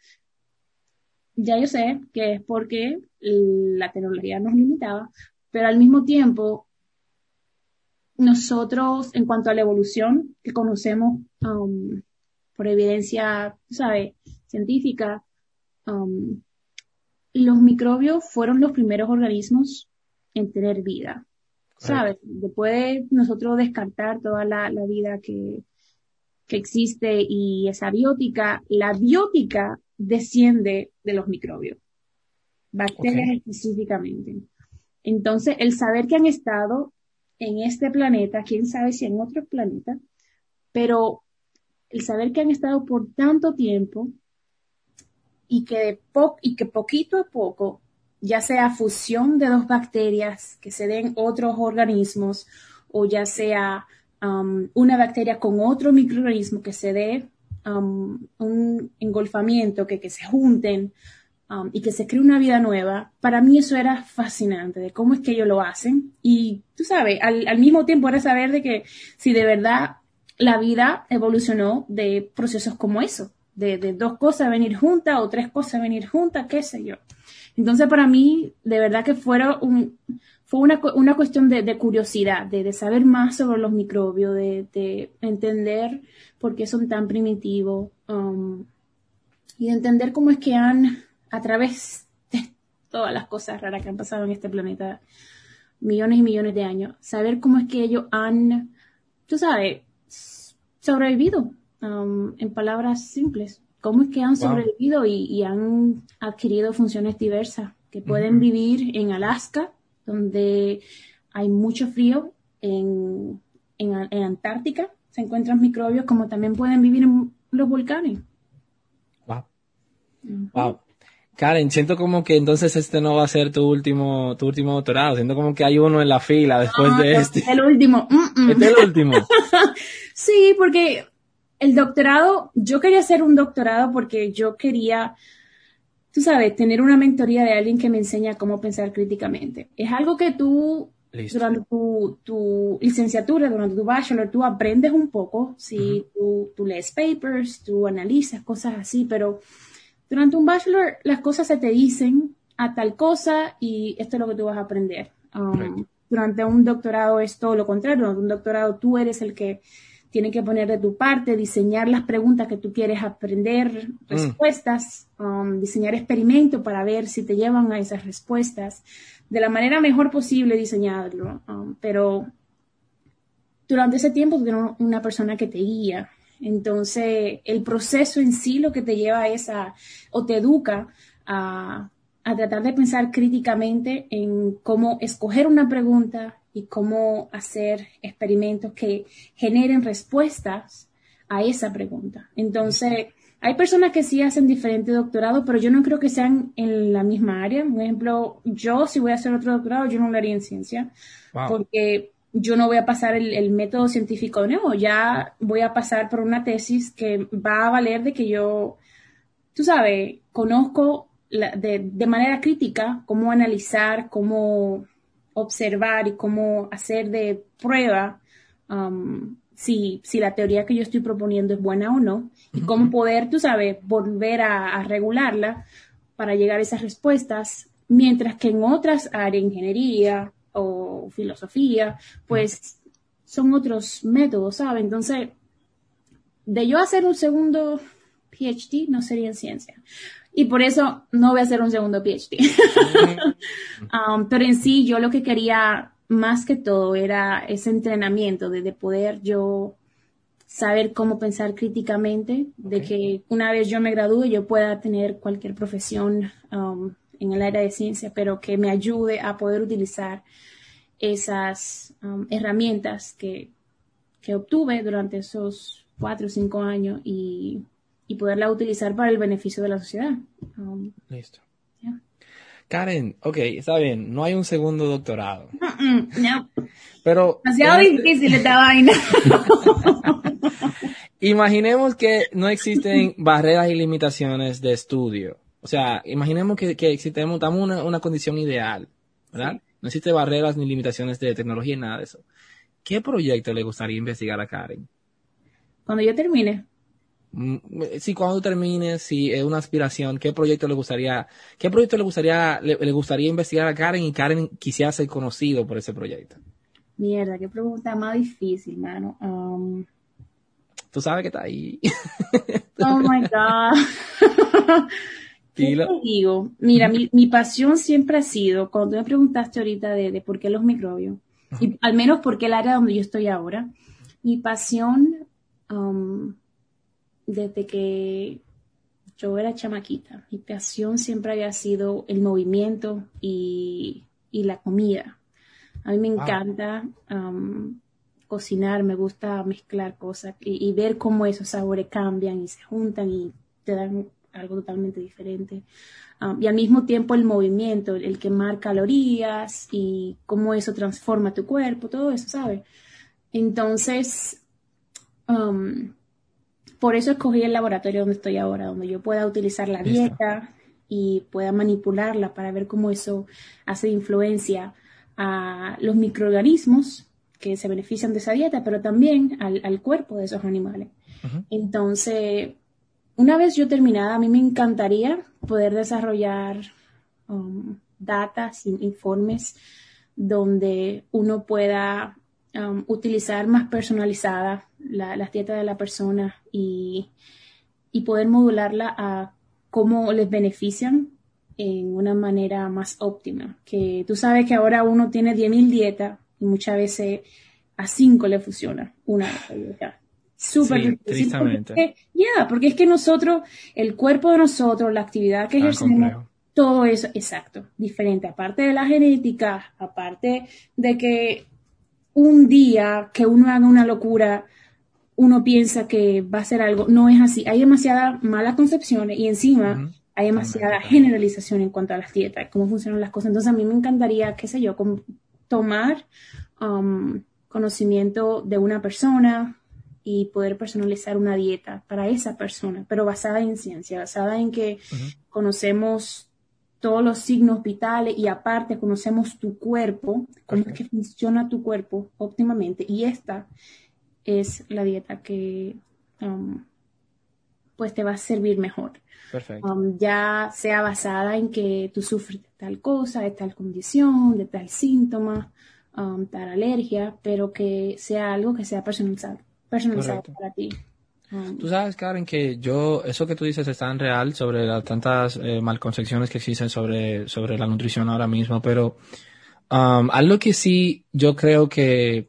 ya yo sé que es porque la tecnología nos limitaba, pero al mismo tiempo, nosotros, en cuanto a la evolución que conocemos um, por evidencia, ¿sabe? científica, um, los microbios fueron los primeros organismos en tener vida. ¿Sabes? Después de nosotros descartar toda la, vida que, que existe y esa biótica, la biótica desciende de los microbios, bacterias específicamente. Entonces, el saber que han estado en este planeta, quién sabe si en otro planeta, pero el saber que han estado por tanto tiempo y que, y que poquito a poco, ya sea fusión de dos bacterias que se den otros organismos o ya sea um, una bacteria con otro microorganismo que se dé um, un engolfamiento, que, que se junten um, y que se cree una vida nueva, para mí eso era fascinante, de cómo es que ellos lo hacen. Y tú sabes, al, al mismo tiempo era saber de que si de verdad la vida evolucionó de procesos como eso, de, dos cosas venir juntas o tres cosas venir juntas, qué sé yo. Entonces, para mí, de verdad que fuera un, fue una, cuestión de, curiosidad, de, saber más sobre los microbios, de, de entender por qué son tan primitivos um, y de entender cómo es que han, a través de todas las cosas raras que han pasado en este planeta, millones y millones de años, saber cómo es que ellos han, tú sabes, sobrevivido, um, en palabras simples, cómo es que han sobrevivido y, han adquirido funciones diversas, que pueden vivir en Alaska, donde hay mucho frío, en, en, Antártica se encuentran microbios, como también pueden vivir en los volcanes. Wow. Wow. Karen, siento como que entonces este no va a ser tu último, tu último doctorado. Siento como que hay uno en la fila después de este. El último. Este es el último. sí, porque el doctorado, yo quería hacer un doctorado porque yo quería, tú sabes, tener una mentoría de alguien que me enseña cómo pensar críticamente. Es algo que tú, durante tu, licenciatura, durante tu bachelor, tú aprendes un poco, sí, tú, tú lees papers, tú analizas cosas así, pero durante un bachelor las cosas se te dicen a tal cosa y esto es lo que tú vas a aprender. Um, durante un doctorado es todo lo contrario, durante un doctorado tú eres el que tiene que poner de tu parte, diseñar las preguntas que tú quieres aprender, mm. respuestas, um, diseñar experimentos para ver si te llevan a esas respuestas de la manera mejor posible diseñarlo. Um, pero durante ese tiempo tienes una persona que te guía. Entonces, el proceso en sí lo que te lleva es a, o te educa a, a tratar de pensar críticamente en cómo escoger una pregunta, y cómo hacer experimentos que generen respuestas a esa pregunta. Entonces, hay personas que sí hacen diferentes doctorados, pero yo no creo que sean en la misma área. Por ejemplo, yo si voy a hacer otro doctorado, yo no lo haría en ciencia, porque yo no voy a pasar el, método científico nuevo, ya voy a pasar por una tesis que va a valer de que yo, tú sabes, conozco de, de manera crítica cómo analizar, cómo observar y cómo hacer de prueba um, si, si, la teoría que yo estoy proponiendo es buena o no, y cómo poder, tú sabes, volver a, regularla para llegar a esas respuestas, mientras que en otras áreas, ingeniería o filosofía, pues son otros métodos, ¿sabes? Entonces, de yo hacer un segundo PhD no sería en ciencia. Y por eso no voy a hacer un segundo PhD. Um, pero en sí, yo lo que quería más que todo era ese entrenamiento de, poder yo saber cómo pensar críticamente, de que una vez yo me gradúe yo pueda tener cualquier profesión um, en el área de ciencia, pero que me ayude a poder utilizar esas um, herramientas que, que obtuve durante esos cuatro o cinco años y y poderla utilizar para el beneficio de la sociedad. Um, Listo. Karen, ok, está bien, no hay un segundo doctorado. no. Pero. Demasiado este difícil esta vaina. Imaginemos que no existen barreras y limitaciones de estudio. O sea, imaginemos que, que existemos, estamos en una, una, condición ideal, ¿verdad? No existe barreras ni limitaciones de tecnología y nada de eso. ¿Qué proyecto le gustaría investigar a Karen? Cuando yo termine mm, si cuando tú termines, si es una aspiración, qué proyecto le gustaría, qué proyecto le gustaría, le, le gustaría investigar a Karen y Karen quisiera ser conocido por ese proyecto. Mierda, qué pregunta más difícil, mano. Um, Tú sabes que está ahí. oh my God. ¿Qué te digo? Mira, mi, mi pasión siempre ha sido, cuando tú me preguntaste ahorita de, de por qué los microbios, y al menos por qué el área donde yo estoy ahora, mi pasión um, desde que yo era chamaquita, mi pasión siempre había sido el movimiento y, y la comida. A mí me Wow. encanta um, cocinar, me gusta mezclar cosas y, y ver cómo esos sabores cambian y se juntan y te dan algo totalmente diferente. Um, y al mismo tiempo el movimiento, el quemar calorías y cómo eso transforma tu cuerpo, todo eso, ¿sabes? Entonces, um, por eso escogí el laboratorio donde estoy ahora, donde yo pueda utilizar la Listo. dieta y pueda manipularla para ver cómo eso hace influencia a los microorganismos que se benefician de esa dieta, pero también al, al cuerpo de esos animales. Entonces, una vez yo terminada, a mí me encantaría poder desarrollar um, datas, in- informes, donde uno pueda um, utilizar más personalizada la, las dietas de la persona y, y poder modularla a cómo les benefician en una manera más óptima. Que tú sabes que ahora uno tiene 10.000 dietas y muchas veces a 5 le funciona una dieta. Súper Sí, difícil, tristemente. porque Ya, porque es que nosotros, el cuerpo de nosotros, la actividad que Tan ejercemos, todo eso, exacto, diferente. Aparte de la genética, aparte de que un día que uno haga una locura, uno piensa que va a ser algo, no es así. Hay demasiadas malas concepciones y encima hay demasiada generalización en cuanto a las dietas, cómo funcionan las cosas. Entonces a mí me encantaría, qué sé yo, tomar um, conocimiento de una persona y poder personalizar una dieta para esa persona, pero basada en ciencia, basada en que conocemos todos los signos vitales y aparte conocemos tu cuerpo, cómo es que funciona tu cuerpo óptimamente. Y esta es la dieta que um, pues te va a servir mejor. Perfecto. Um, ya sea basada en que tú sufres de tal cosa, de tal condición, de tal síntoma, um, tal alergia, pero que sea algo que sea personalizado, personalizado Correcto. para ti. Um, Tú sabes, Karen, que yo, eso que tú dices es tan real sobre las tantas eh, malconcepciones que existen sobre, sobre la nutrición ahora mismo, pero um, algo que sí yo creo que,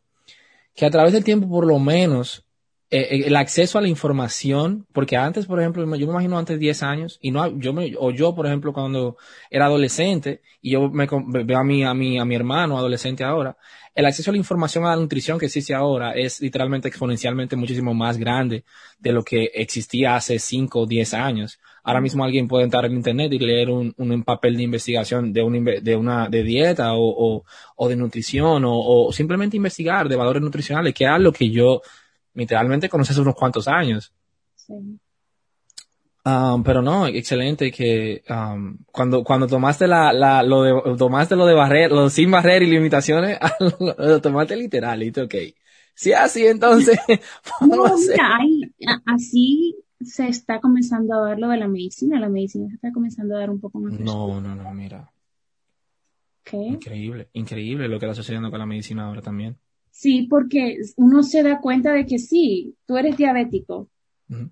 que a través del tiempo por lo menos eh, eh, el acceso a la información, porque antes, por ejemplo, yo me imagino antes de 10 años, y no, yo me, o yo, por ejemplo, cuando era adolescente, y yo me veo a mi, a mi, a mi hermano adolescente ahora, el acceso a la información a la nutrición que existe ahora es literalmente exponencialmente muchísimo más grande de lo que existía hace 5 o 10 años. Ahora mismo alguien puede entrar en internet y leer un, un papel de investigación de, un, de una de dieta o, o, o de nutrición o, o simplemente investigar de valores nutricionales, que era lo que yo literalmente conocí hace unos cuantos años. sí. Um, pero no, excelente que um, cuando, cuando tomaste la, la, lo de, tomaste lo de barrer, lo sin barrer y limitaciones, lo, lo tomaste literal, y tú, ok. Si es así, entonces, No, mira, hay- así se está comenzando a ver lo de la medicina. La medicina se está comenzando a dar un poco más. No, no, no, mira. ¿Qué? Increíble, increíble lo que está sucediendo con la medicina ahora también. Sí, porque uno se da cuenta de que sí, tú eres diabético.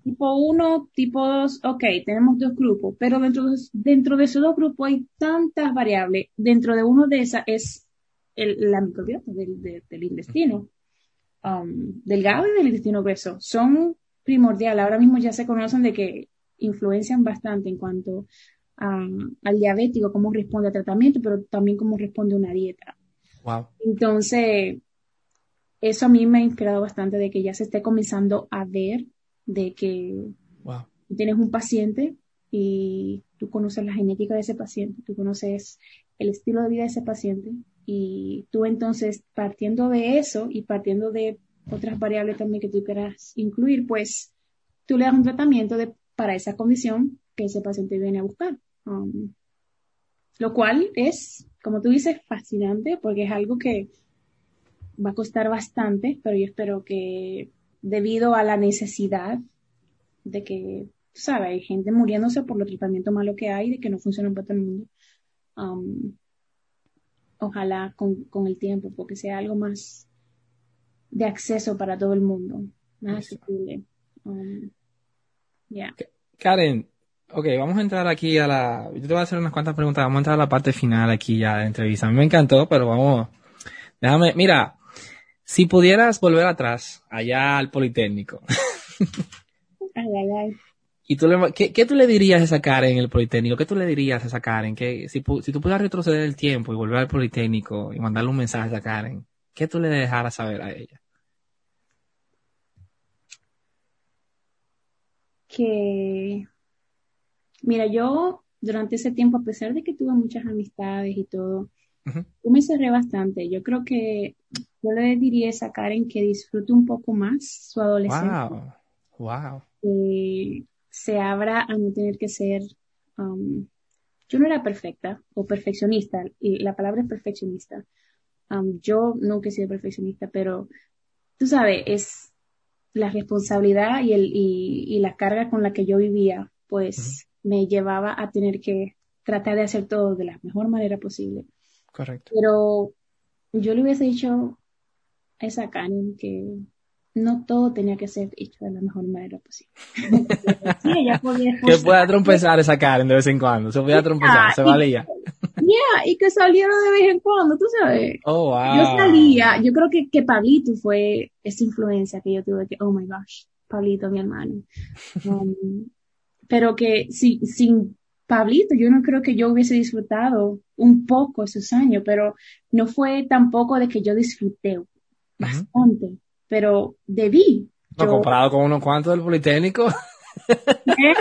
Tipo 1, tipo 2, ok, tenemos dos grupos, pero dentro de, dentro de esos dos grupos hay tantas variables. Dentro de uno de esas es el, la microbiota del, de- del intestino um, delgado y del intestino grueso. Son primordiales. Ahora mismo ya se conocen de que influencian bastante en cuanto a- al diabético, cómo responde al tratamiento, pero también cómo responde a una dieta. Wow. Entonces, eso a mí me ha inspirado bastante de que ya se esté comenzando a ver de que Wow. tienes un paciente y tú conoces la genética de ese paciente, tú conoces el estilo de vida de ese paciente y tú entonces partiendo de eso y partiendo de otras variables también que tú quieras incluir, pues tú le das un tratamiento de, para esa condición que ese paciente viene a buscar. Um, lo cual es, como tú dices, fascinante porque es algo que va a costar bastante, pero yo espero que debido a la necesidad de que, ¿sabes? Hay gente muriéndose por los tratamientos malos que hay, de que no funcionan para todo el mundo. Um, ojalá con, con el tiempo, porque sea algo más de acceso para todo el mundo, más accesible. Um, yeah. Karen, ok, vamos a entrar aquí a la... Yo te voy a hacer unas cuantas preguntas, vamos a entrar a la parte final aquí ya de la entrevista. A mí me encantó, pero vamos... Déjame, mira, si pudieras volver atrás, allá al Politécnico, Ay, ay, ay. y tú le, ¿qué, qué tú le dirías a esa Karen en el Politécnico? ¿Qué tú le dirías a esa Karen? Que si, si tú pudieras retroceder el tiempo y volver al Politécnico y mandarle un mensaje a esa Karen, ¿qué tú le dejaras saber a ella? Que, mira, yo durante ese tiempo, a pesar de que tuve muchas amistades y todo, yo me cerré bastante. Yo creo que yo le diría a Karen que disfrute un poco más su adolescencia, Wow, wow. que se abra a no tener que ser, um, yo no era perfecta o perfeccionista, y la palabra es perfeccionista. Um, yo nunca he sido perfeccionista, pero tú sabes, es la responsabilidad y, el, y, y la carga con la que yo vivía, pues me llevaba a tener que tratar de hacer todo de la mejor manera posible. Correcto. Pero yo le hubiese dicho a esa Karen que no todo tenía que ser hecho de la mejor manera posible. sí, ella podía Que pueda trompezar esa Karen de vez en cuando. Se podía trompezar, se y- valía. Yeah, y que saliera de vez en cuando, tú sabes. Oh, wow. Yo salía, yo creo que, que Pablito fue esa influencia que yo tuve que, oh my gosh, Pablito, mi hermano. Um, pero que si, sin Pablito, yo no creo que yo hubiese disfrutado un poco esos años, pero no fue tampoco de que yo disfruté bastante, pero debí. No, Yo- comparado con unos cuantos del Politécnico. ¿Eh?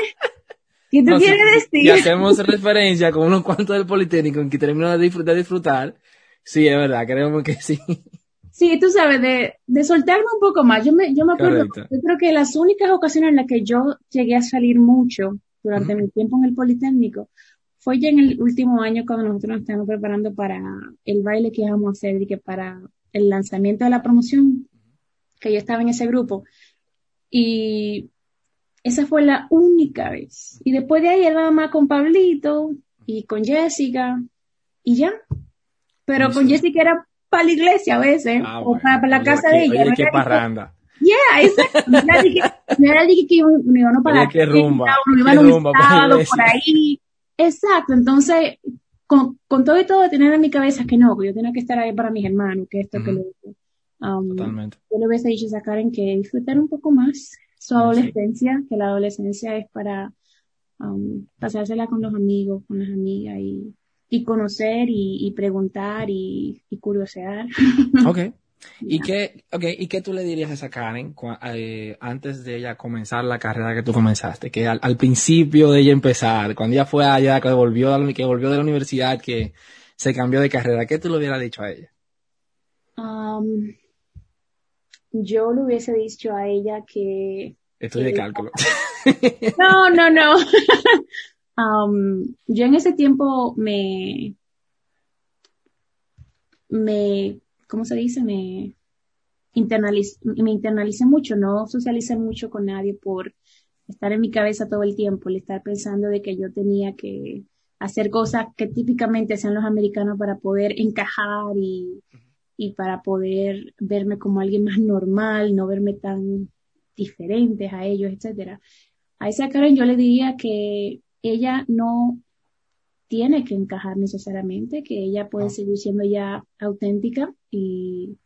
¿Qué tú No, quieres Si decir? hacemos referencia con unos cuantos del Politécnico en que termino de disfrutar, de disfrutar, sí, es verdad, creemos que sí. Sí, tú sabes, de, de soltarme un poco más. Yo me, yo me acuerdo, Correcto. yo creo que las únicas ocasiones en las que yo llegué a salir mucho durante mi tiempo en el Politécnico fue ya en el último año cuando nosotros nos estábamos preparando para el baile que íbamos a hacer y que para el lanzamiento de la promoción, que yo estaba en ese grupo. Y esa fue la única vez. Y después de ahí era nada más con Pablito y con Jessica y ya. Pero Sí, con. Jessica era para la iglesia a veces, Ah, o bueno. para, la Oye, casa qué- de ella. Oye, no qué que- parranda. Yeah, exacto. No era de que, que, que iba no para Oye, qué rumba, uno iba rumba estado por ahí. Exacto. Entonces, con, con todo y todo, tener en mi cabeza que no, que yo tenía que estar ahí para mis hermanos, que esto, que Ujú. lo. Um, Totalmente. yo le hubiese dicho a Karen que disfrutar un poco más su Sí. adolescencia, que la adolescencia es para um, pasársela con los amigos, con las amigas y, y conocer y, y preguntar y, y curiosear. Ok. ¿Y qué, okay, ¿Y qué tú le dirías a esa Karen cua- eh, antes de ella comenzar la carrera que tú comenzaste? Que al, al principio de ella empezar, cuando ella fue allá, que volvió, a la- que volvió de la universidad, que se cambió de carrera, ¿qué tú le hubieras dicho a ella? Um, yo le hubiese dicho a ella que Estoy de Sí. cálculo. no, no, no. Um, yo en ese tiempo me, me, ¿cómo se dice? Me internaliz- me internalicé mucho, no socialicé mucho con nadie por estar en mi cabeza todo el tiempo, el estar pensando de que yo tenía que hacer cosas que típicamente hacían los americanos para poder encajar y, y para poder verme como alguien más normal, no verme tan diferentes a ellos, etcétera. A esa Karen yo le diría que ella no tiene que encajar necesariamente, que ella puede No. seguir siendo ya auténtica y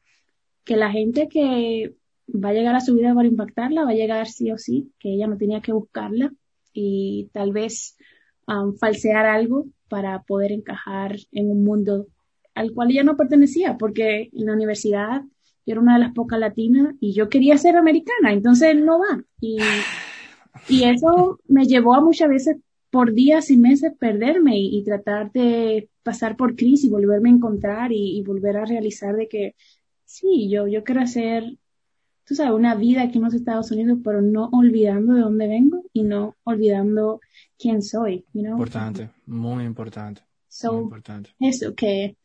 que la gente que va a llegar a su vida para impactarla va a llegar sí o sí, que ella no tenía que buscarla y tal vez um, falsear algo para poder encajar en un mundo al cual ella no pertenecía, porque en la universidad yo era una de las pocas latinas y yo quería ser americana, entonces no va. Y, y eso me llevó a muchas veces por días y meses perderme y, y tratar de pasar por crisis y volverme a encontrar y, y volver a realizar de que sí, yo, yo quiero hacer, tú sabes, una vida aquí en los Estados Unidos, pero no olvidando de dónde vengo y no olvidando quién soy, you know? Importante, muy importante. Muy importante. eso, que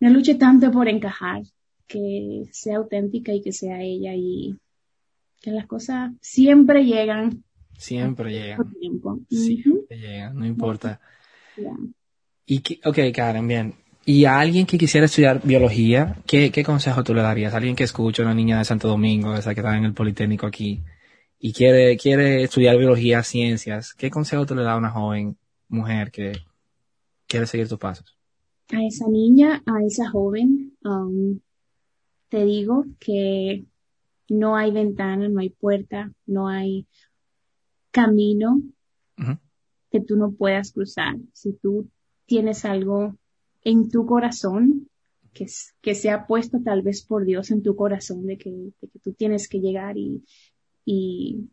no luche tanto por encajar, que sea auténtica y que sea ella y que las cosas siempre llegan Siempre llegan. tiempo. Siempre llegan, no importa. Y que, ok, Karen, bien. Y a alguien que quisiera estudiar biología, ¿qué, ¿qué consejo tú le darías? Alguien que escucha, una niña de Santo Domingo, esa que está en el Politécnico aquí, y quiere, quiere estudiar biología, ciencias, ¿qué consejo tú le das a una joven mujer que quiere seguir tus pasos? A esa niña, a esa joven, um, te digo que no hay ventana, no hay puerta, no hay camino que tú no puedas cruzar. Si tú tienes algo en tu corazón, que, que se ha puesto tal vez por Dios en tu corazón, de que, de que tú tienes que llegar y, y,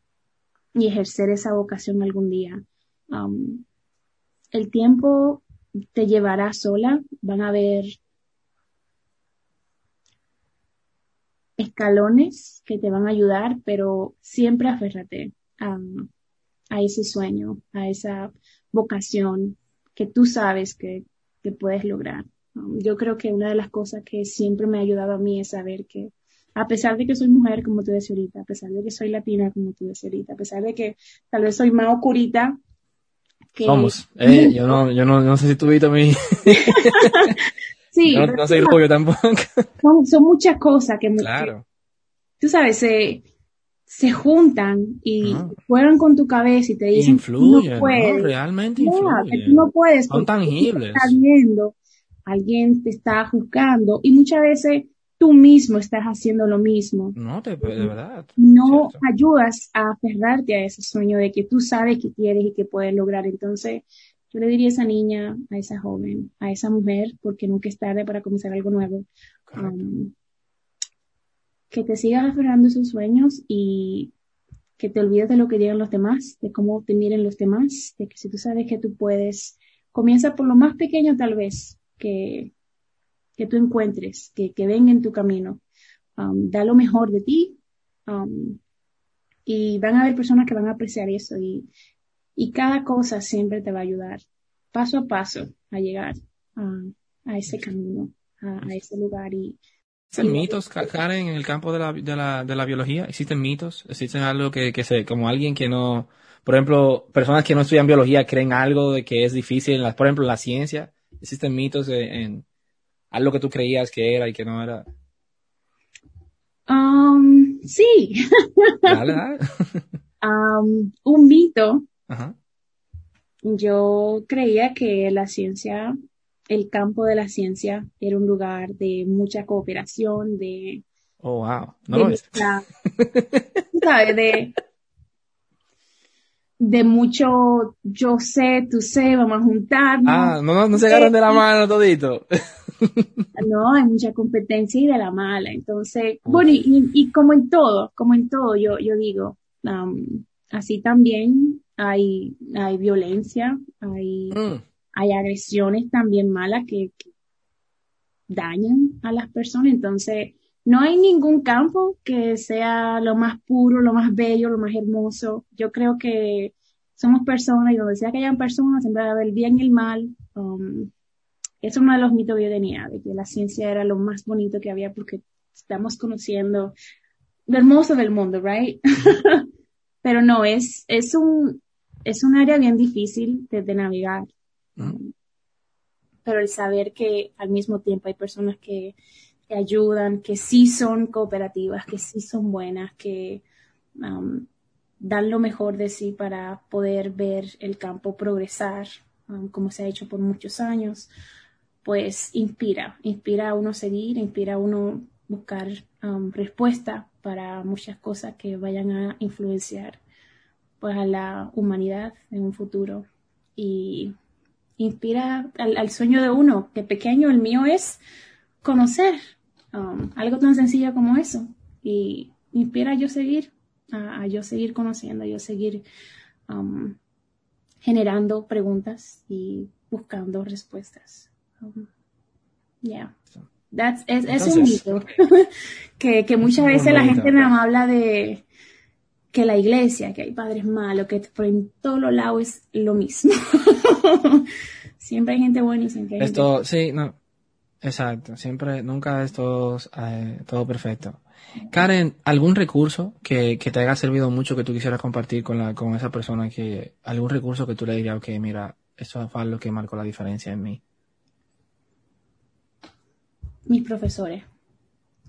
y ejercer esa vocación algún día. Um, el tiempo te llevará sola, van a haber escalones que te van a ayudar, pero siempre aférrate a, a ese sueño, a esa vocación que tú sabes que, que puedes lograr. Yo creo que una de las cosas que siempre me ha ayudado a mí es saber que a pesar de que soy mujer, como tú decías ahorita, a pesar de que soy latina, como tú decías ahorita, a pesar de que tal vez soy más oscurita, que Somos. Eh, yo no, yo no, no sé si tú viste mi, sí, yo no, no soy rubio tampoco. son, son muchas cosas que, Claro. tú sabes, se, se juntan y Ajá. juegan con tu cabeza y te dicen que tú Influyen, no ¿no? puedes. Realmente que influyen. tú no puedes Son tangibles. está viendo, alguien te está juzgando y muchas veces tú mismo estás haciendo lo mismo. No, te, de verdad. No Cierto. ayudas a aferrarte a ese sueño de que tú sabes que quieres y que puedes lograr. Entonces, yo le diría a esa niña, a esa joven, a esa mujer, porque nunca es tarde para comenzar algo nuevo, um, que te sigas aferrando a esos sueños y que te olvides de lo que digan los demás, de cómo te miren los demás, de que si tú sabes que tú puedes, comienza por lo más pequeño tal vez que, que tú encuentres, que, que venga en tu camino. Um, da lo mejor de ti um, y van a haber personas que van a apreciar eso y, y cada cosa siempre te va a ayudar paso a paso a llegar a, a ese camino, a, a ese lugar y ¿Existen mitos, Ka- Karen, en el campo de la, de la, de la biología? ¿Existen mitos? ¿Existen algo que, que se, como alguien que no, por ejemplo, personas que no estudian biología creen algo de que es difícil, por ejemplo, en la ciencia? ¿Existen mitos en, en algo que tú creías que era y que no era? um, sí, um, un mito Ajá. Yo creía que la ciencia, el campo de la ciencia era un lugar de mucha cooperación, de, Oh, wow. No de lo es. mucha- tú sabes, de, de mucho yo sé, tú sé, vamos a juntarnos. Ah, no, no, no se agarran de la mano todito. No, hay mucha competencia y de la mala. Entonces, bueno, y, y- como en todo, como en todo, yo, yo digo, um, así también hay, hay violencia, hay, Mm, hay agresiones también malas que, que dañan a las personas. Entonces, no hay ningún campo que sea lo más puro, lo más bello, lo más hermoso. Yo creo que somos personas y donde sea que hayan personas, siempre va a haber el bien y el mal. Um, es uno de los mitos que yo tenía, de que la ciencia era lo más bonito que había porque estamos conociendo lo hermoso del mundo, right? Pero no, es, es un, es un área bien difícil de, de navegar. mm. Pero el saber que al mismo tiempo hay personas que te ayudan, que sí son cooperativas, que sí son buenas, que um, dan lo mejor de sí para poder ver el campo progresar, um, como se ha hecho por muchos años, pues inspira, inspira a uno seguir, inspira a uno buscar um, respuesta para muchas cosas que vayan a influenciar pues a la humanidad en un futuro. Y inspira al, al sueño de uno, que pequeño el mío es conocer um, algo tan sencillo como eso y inspira a yo seguir, a, a yo seguir conociendo, a yo seguir um, generando preguntas y buscando respuestas. Um, yeah. That's, es, es un mito que, que muchas veces la gente nada más habla de que la iglesia, que hay padres malos, que por en todos los lados es lo mismo. siempre hay gente buena y siempre hay gente Esto, sí, no. Exacto. Siempre, nunca es todo, eh, todo perfecto. Karen, ¿algún recurso que, que te haya servido mucho que tú quisieras compartir con, la, con esa persona? que ¿Algún recurso que tú le dirías, ok, mira, eso fue lo que marcó la diferencia en mí? Mis profesores.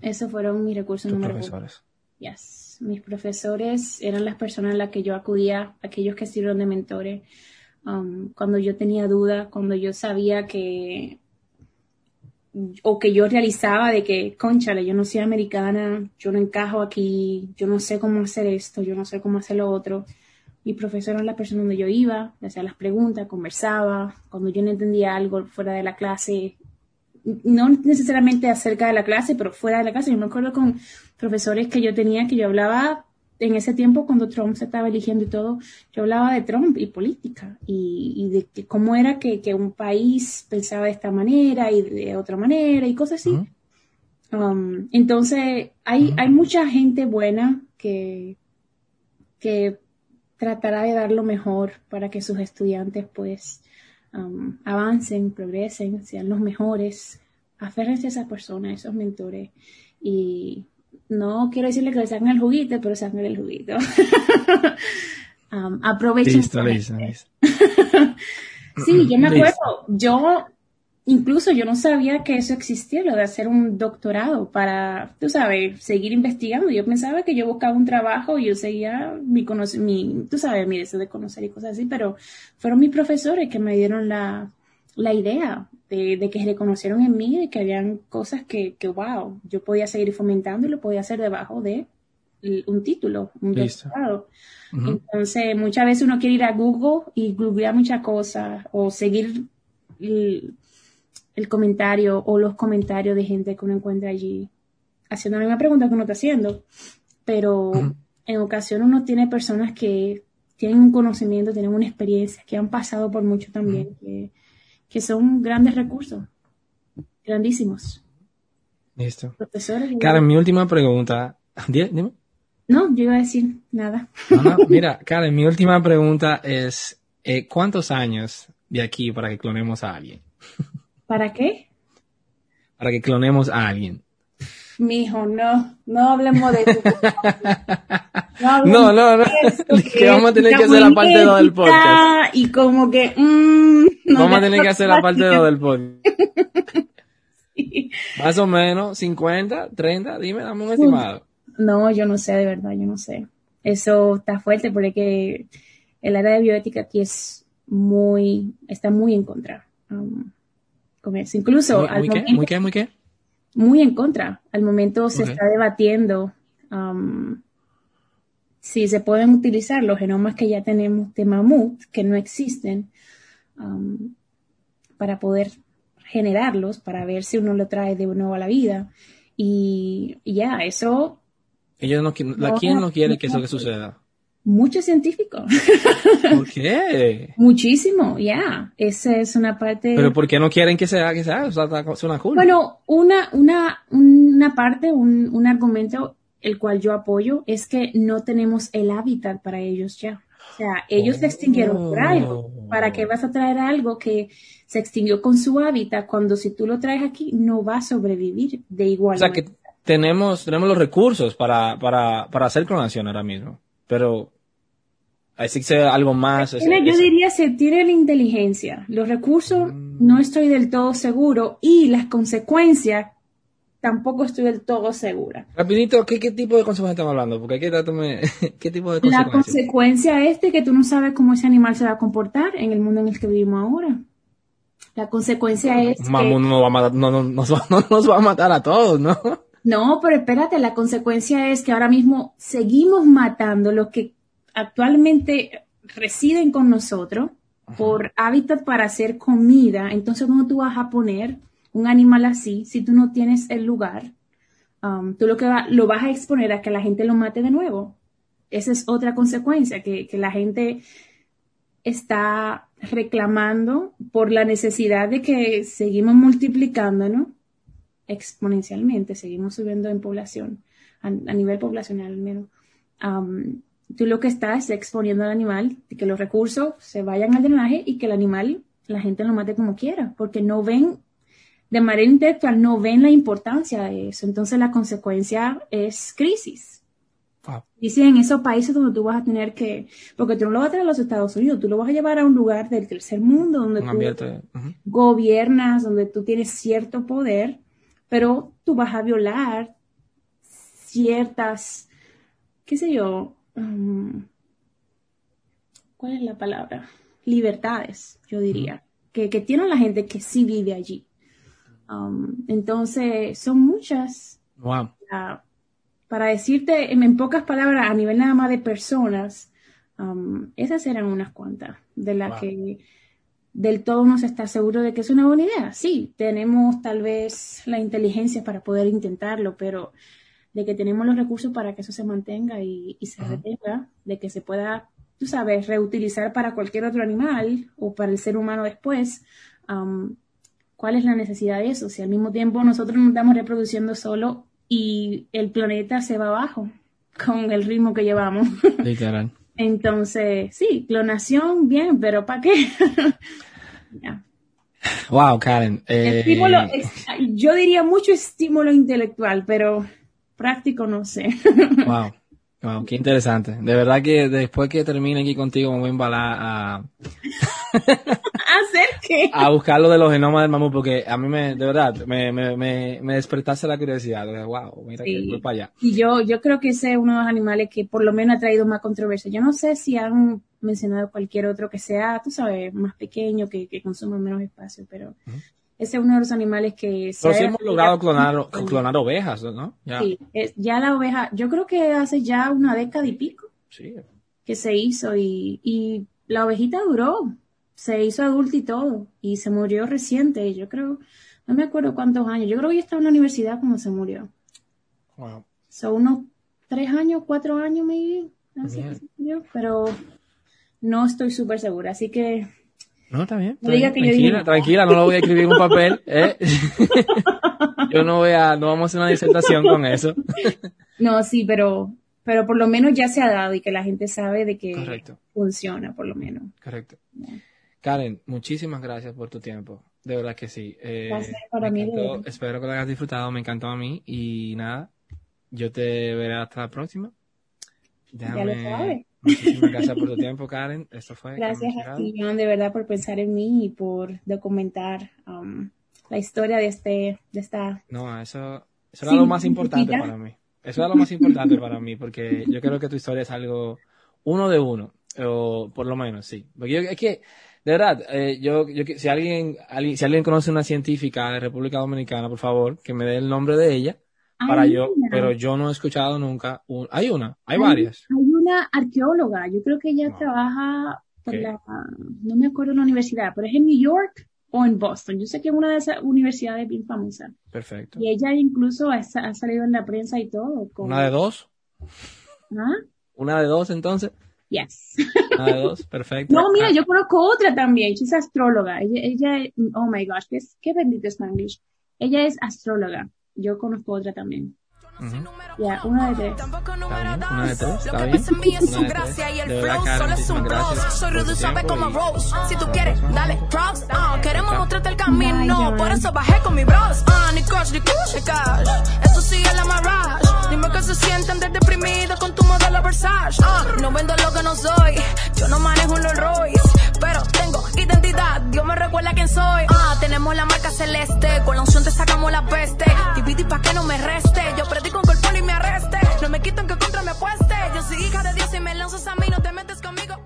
Esos fueron mis recursos Tus número profesores. uno. Yes. Mis profesores eran las personas a las que yo acudía, aquellos que sirvieron de mentores. Um, cuando yo tenía dudas, cuando yo sabía que o que yo realizaba de que, conchale, yo no soy americana, yo no encajo aquí, yo no sé cómo hacer esto, yo no sé cómo hacer lo otro. Mi profesor era la persona donde yo iba, le hacía las preguntas, conversaba, cuando yo no entendía algo fuera de la clase, no necesariamente acerca de la clase, pero fuera de la clase. Yo me acuerdo con profesores que yo tenía que yo hablaba en ese tiempo cuando Trump se estaba eligiendo y todo, yo hablaba de Trump y política y, y de que cómo era que, que, un país pensaba de esta manera y de otra manera y cosas así. Uh -huh. um, entonces, hay, uh -huh. hay mucha gente buena que, que tratará de dar lo mejor para que sus estudiantes pues um, avancen, progresen, sean los mejores. Aférrense a esas personas, a esos mentores y no quiero decirle que le saquen el juguito, pero saquen el juguito. um, aprovechen. Listo, listo, listo. sí, yo me acuerdo, yo incluso yo no sabía que eso existía, lo de hacer un doctorado para, tú sabes, seguir investigando. Yo pensaba que yo buscaba un trabajo y yo seguía mi, mi tú sabes, mi deseo de conocer y cosas así, pero fueron mis profesores que me dieron la, la idea de, de, que reconocieron en mí de que habían cosas que, que, wow, yo podía seguir fomentando y lo podía hacer debajo de un título, un doctorado. Uh -huh. Entonces, muchas veces uno quiere ir a Google y googlear muchas cosas o seguir el, el, comentario o los comentarios de gente que uno encuentra allí haciendo la misma pregunta que uno está haciendo. Pero uh -huh. en ocasiones uno tiene personas que tienen un conocimiento, tienen una experiencia, que han pasado por mucho también, uh -huh. que que son grandes recursos, grandísimos. Listo. Profesores. Karen, mi última pregunta. Dime. No, yo iba a decir nada. No, no, mira, Karen, mi última pregunta es, eh, ¿cuántos años de aquí para que clonemos a alguien? ¿Para qué? Para que clonemos a alguien. Mijo, no, no hablemos de eso. No, no, no, no. que, que vamos a tener que hacer la parte 2 del podcast. Y como que, mmm, no vamos a tener que hacer la parte 2 del podcast. sí. Más o menos, 50, 30, dime, dame un estimado. No, yo no sé, de verdad, yo no sé. Eso está fuerte porque el área de bioética aquí es muy, está muy en contra um, con eso. Incluso ¿Muy, al muy, qué? momento, ¿Muy qué? ¿Muy qué? Muy en contra. Al momento se está debatiendo um, si se pueden utilizar los genomas que ya tenemos de mamut, que no existen, um, para poder generarlos, para ver si uno lo trae de nuevo a la vida. Y, ya, eso, Ellos no, la, ¿Quién no quiere que eso que suceda? Muchos científicos, ¿Por qué? muchísimo, ya, esa es una parte... ¿Pero por qué no quieren que se haga? Que se haga? O sea, suena cool. Bueno, una, una, una parte, un, un argumento el cual yo apoyo es que no tenemos el hábitat para ellos ya. O sea, ellos se extinguieron por algo. Oh. ¿Para qué vas a traer algo que se extinguió con su hábitat cuando si tú lo traes aquí no va a sobrevivir de igual O sea, que manera? tenemos, tenemos los recursos para, para, para hacer clonación ahora mismo. Pero existe algo más. Tiene- yo ese- diría se tiene la inteligencia, los recursos no estoy del todo seguro y las consecuencias tampoco estoy del todo segura. Rapidito, ¿qué, ¿qué tipo de consecuencias estamos hablando? Porque hay que darme, ¿qué tipo de La consecuencias? consecuencia es de que tú no sabes cómo ese animal se va a comportar en el mundo en el que vivimos ahora. La consecuencia es Un mamut que, no, va a matar, no, no, nos va, no nos va a matar a todos, ¿no? no, pero espérate, la consecuencia es que ahora mismo seguimos matando los que actualmente residen con nosotros por hábitat para hacer comida. Entonces, ¿cómo tú vas a poner un animal así si tú no tienes el lugar? Um, tú lo que va- lo vas a exponer a que la gente lo mate de nuevo. Esa es otra consecuencia, que, que la gente está reclamando por la necesidad de que seguimos multiplicándonos exponencialmente, seguimos subiendo en población, a, a nivel poblacional al menos. Am, tú lo que estás es exponiendo al animal, que los recursos se vayan al drenaje y que el animal, la gente lo mate como quiera, porque no ven de manera intelectual no ven la importancia de eso. Entonces la consecuencia es crisis. Wow. Dice en esos países donde tú vas a tener que, porque tú no lo vas a traer a los Estados Unidos, tú lo vas a llevar a un lugar del tercer mundo donde Un tú gobiernas, donde tú tienes cierto poder, pero tú vas a violar ciertas, qué sé yo, um, ¿cuál es la palabra? Libertades, yo diría, que, que tiene la gente que sí vive allí. Um, entonces, son muchas Wow. ah, para decirte en, en pocas palabras, a nivel nada más de personas, um, esas eran unas cuantas de las Wow. que del todo no se está seguro de que es una buena idea. Sí, tenemos tal vez la inteligencia para poder intentarlo, pero de que tenemos los recursos para que eso se mantenga y, y se retenga, de que se pueda, tú sabes, reutilizar para cualquier otro animal o para el ser humano después. um, ¿Cuál es la necesidad de eso? Si al mismo tiempo nosotros nos estamos reproduciendo solo y el planeta se va abajo con el ritmo que llevamos. Literal. Entonces, sí, clonación, bien, pero ¿para qué? Wow, Karen. eh, Estímulo, es- yo diría mucho estímulo intelectual, pero práctico no sé. Wow. Wow, qué interesante. De verdad que después que termine aquí contigo me voy a embalar a, ¿Hacer qué? a buscar lo de los genomas del mamut porque a mí me, de verdad, me, me, me, me despertaste la curiosidad. Wow, mira que voy para allá. Y yo, yo creo que ese es uno de los animales que por lo menos ha traído más controversia. Yo no sé si han mencionado cualquier otro que sea, tú sabes, más pequeño, que, que consuma menos espacio, pero ese es uno de los animales que se Pero sí hemos logrado clonar, clonar ovejas, ¿no? Ya. Sí, es- ya la oveja, yo creo que hace ya una década y pico Sí. que se hizo y, y la ovejita duró, se hizo adulta y todo, y se murió reciente, yo creo, no me acuerdo cuántos años, yo creo que ella estaba en la universidad cuando se murió. Wow. Son unos tres años, cuatro años, maybe, así que se murió, pero no estoy súper segura, así que No, está bien. Está tranquila, tranquila, no lo voy a escribir en un papel. ¿eh? Yo no voy a, no vamos a hacer una disertación con eso. no, sí, pero, pero por lo menos ya se ha dado y que la gente sabe de que Correcto. funciona, por lo menos. Correcto. Karen, muchísimas gracias por tu tiempo. De verdad que sí. Eh, Gracias para mí, encantó. Espero que lo hayas disfrutado. Me encantó a mí. Y nada, yo te veré hasta la próxima. Ya lo sabes. Muchísimas gracias por tu tiempo, Karen. Esto fue. Gracias a ti, John, de verdad, por pensar en mí y por documentar um, la historia de este, de esta. No, eso, eso era Sí, lo más importante para mí. Eso era lo más importante para mí, porque yo creo que tu historia es algo uno de uno, o por lo menos, sí. Porque yo, es que, de verdad, eh, yo, yo, si alguien, alguien, si alguien conoce una científica de República Dominicana, por favor, que me dé el nombre de ella, para yo, pero yo no he escuchado nunca, un- hay una, hay hay- varias. Hay una arqueóloga, yo creo que ella Wow. trabaja por Ok. la, no me acuerdo la universidad, pero es en New York o en Boston. Yo sé que es una de esas universidades bien famosas. Perfecto. Y ella incluso ha, ha salido en la prensa y todo. Con, Una de dos, ¿Ah? una de dos entonces, Yes. una de dos, perfecto. No, mira, Ah, yo conozco otra también. Ella es astróloga. Ella, ella, es- oh my gosh, qué, qué bendito Spanglish. Ella es astróloga. Yo conozco otra también. Ujú. Ya, una de tres. Una de dos. tres, Lo está que bien. pasa en mí es Una su de gracia tres. y el De verdad, flow Karen, solo es un muchísimas gracias Soy por rudo y tu suave tiempo como y- Rose. Si tú quieres, dale props. Ah, queremos mostrarte el camino. Por eso bajé con mi bros. Ah, ni crush, ni cash, ni cash. Esto sí es la marrash. Dime que se sienten de deprimido con tu modelo Versace. Ah, no vendo lo que no soy. Yo no manejo un Rolls Royce pero tengo identidad. Dios me recuerda quién soy. Ah, tenemos la marca celeste, con la unción te sacamos la peste. Dividi pa' que no me reste. Yo predico un cuerpo y me arreste. No me quitan que contra me apueste. Yo soy hija de Dios y me lanzas a mí, no te metes conmigo.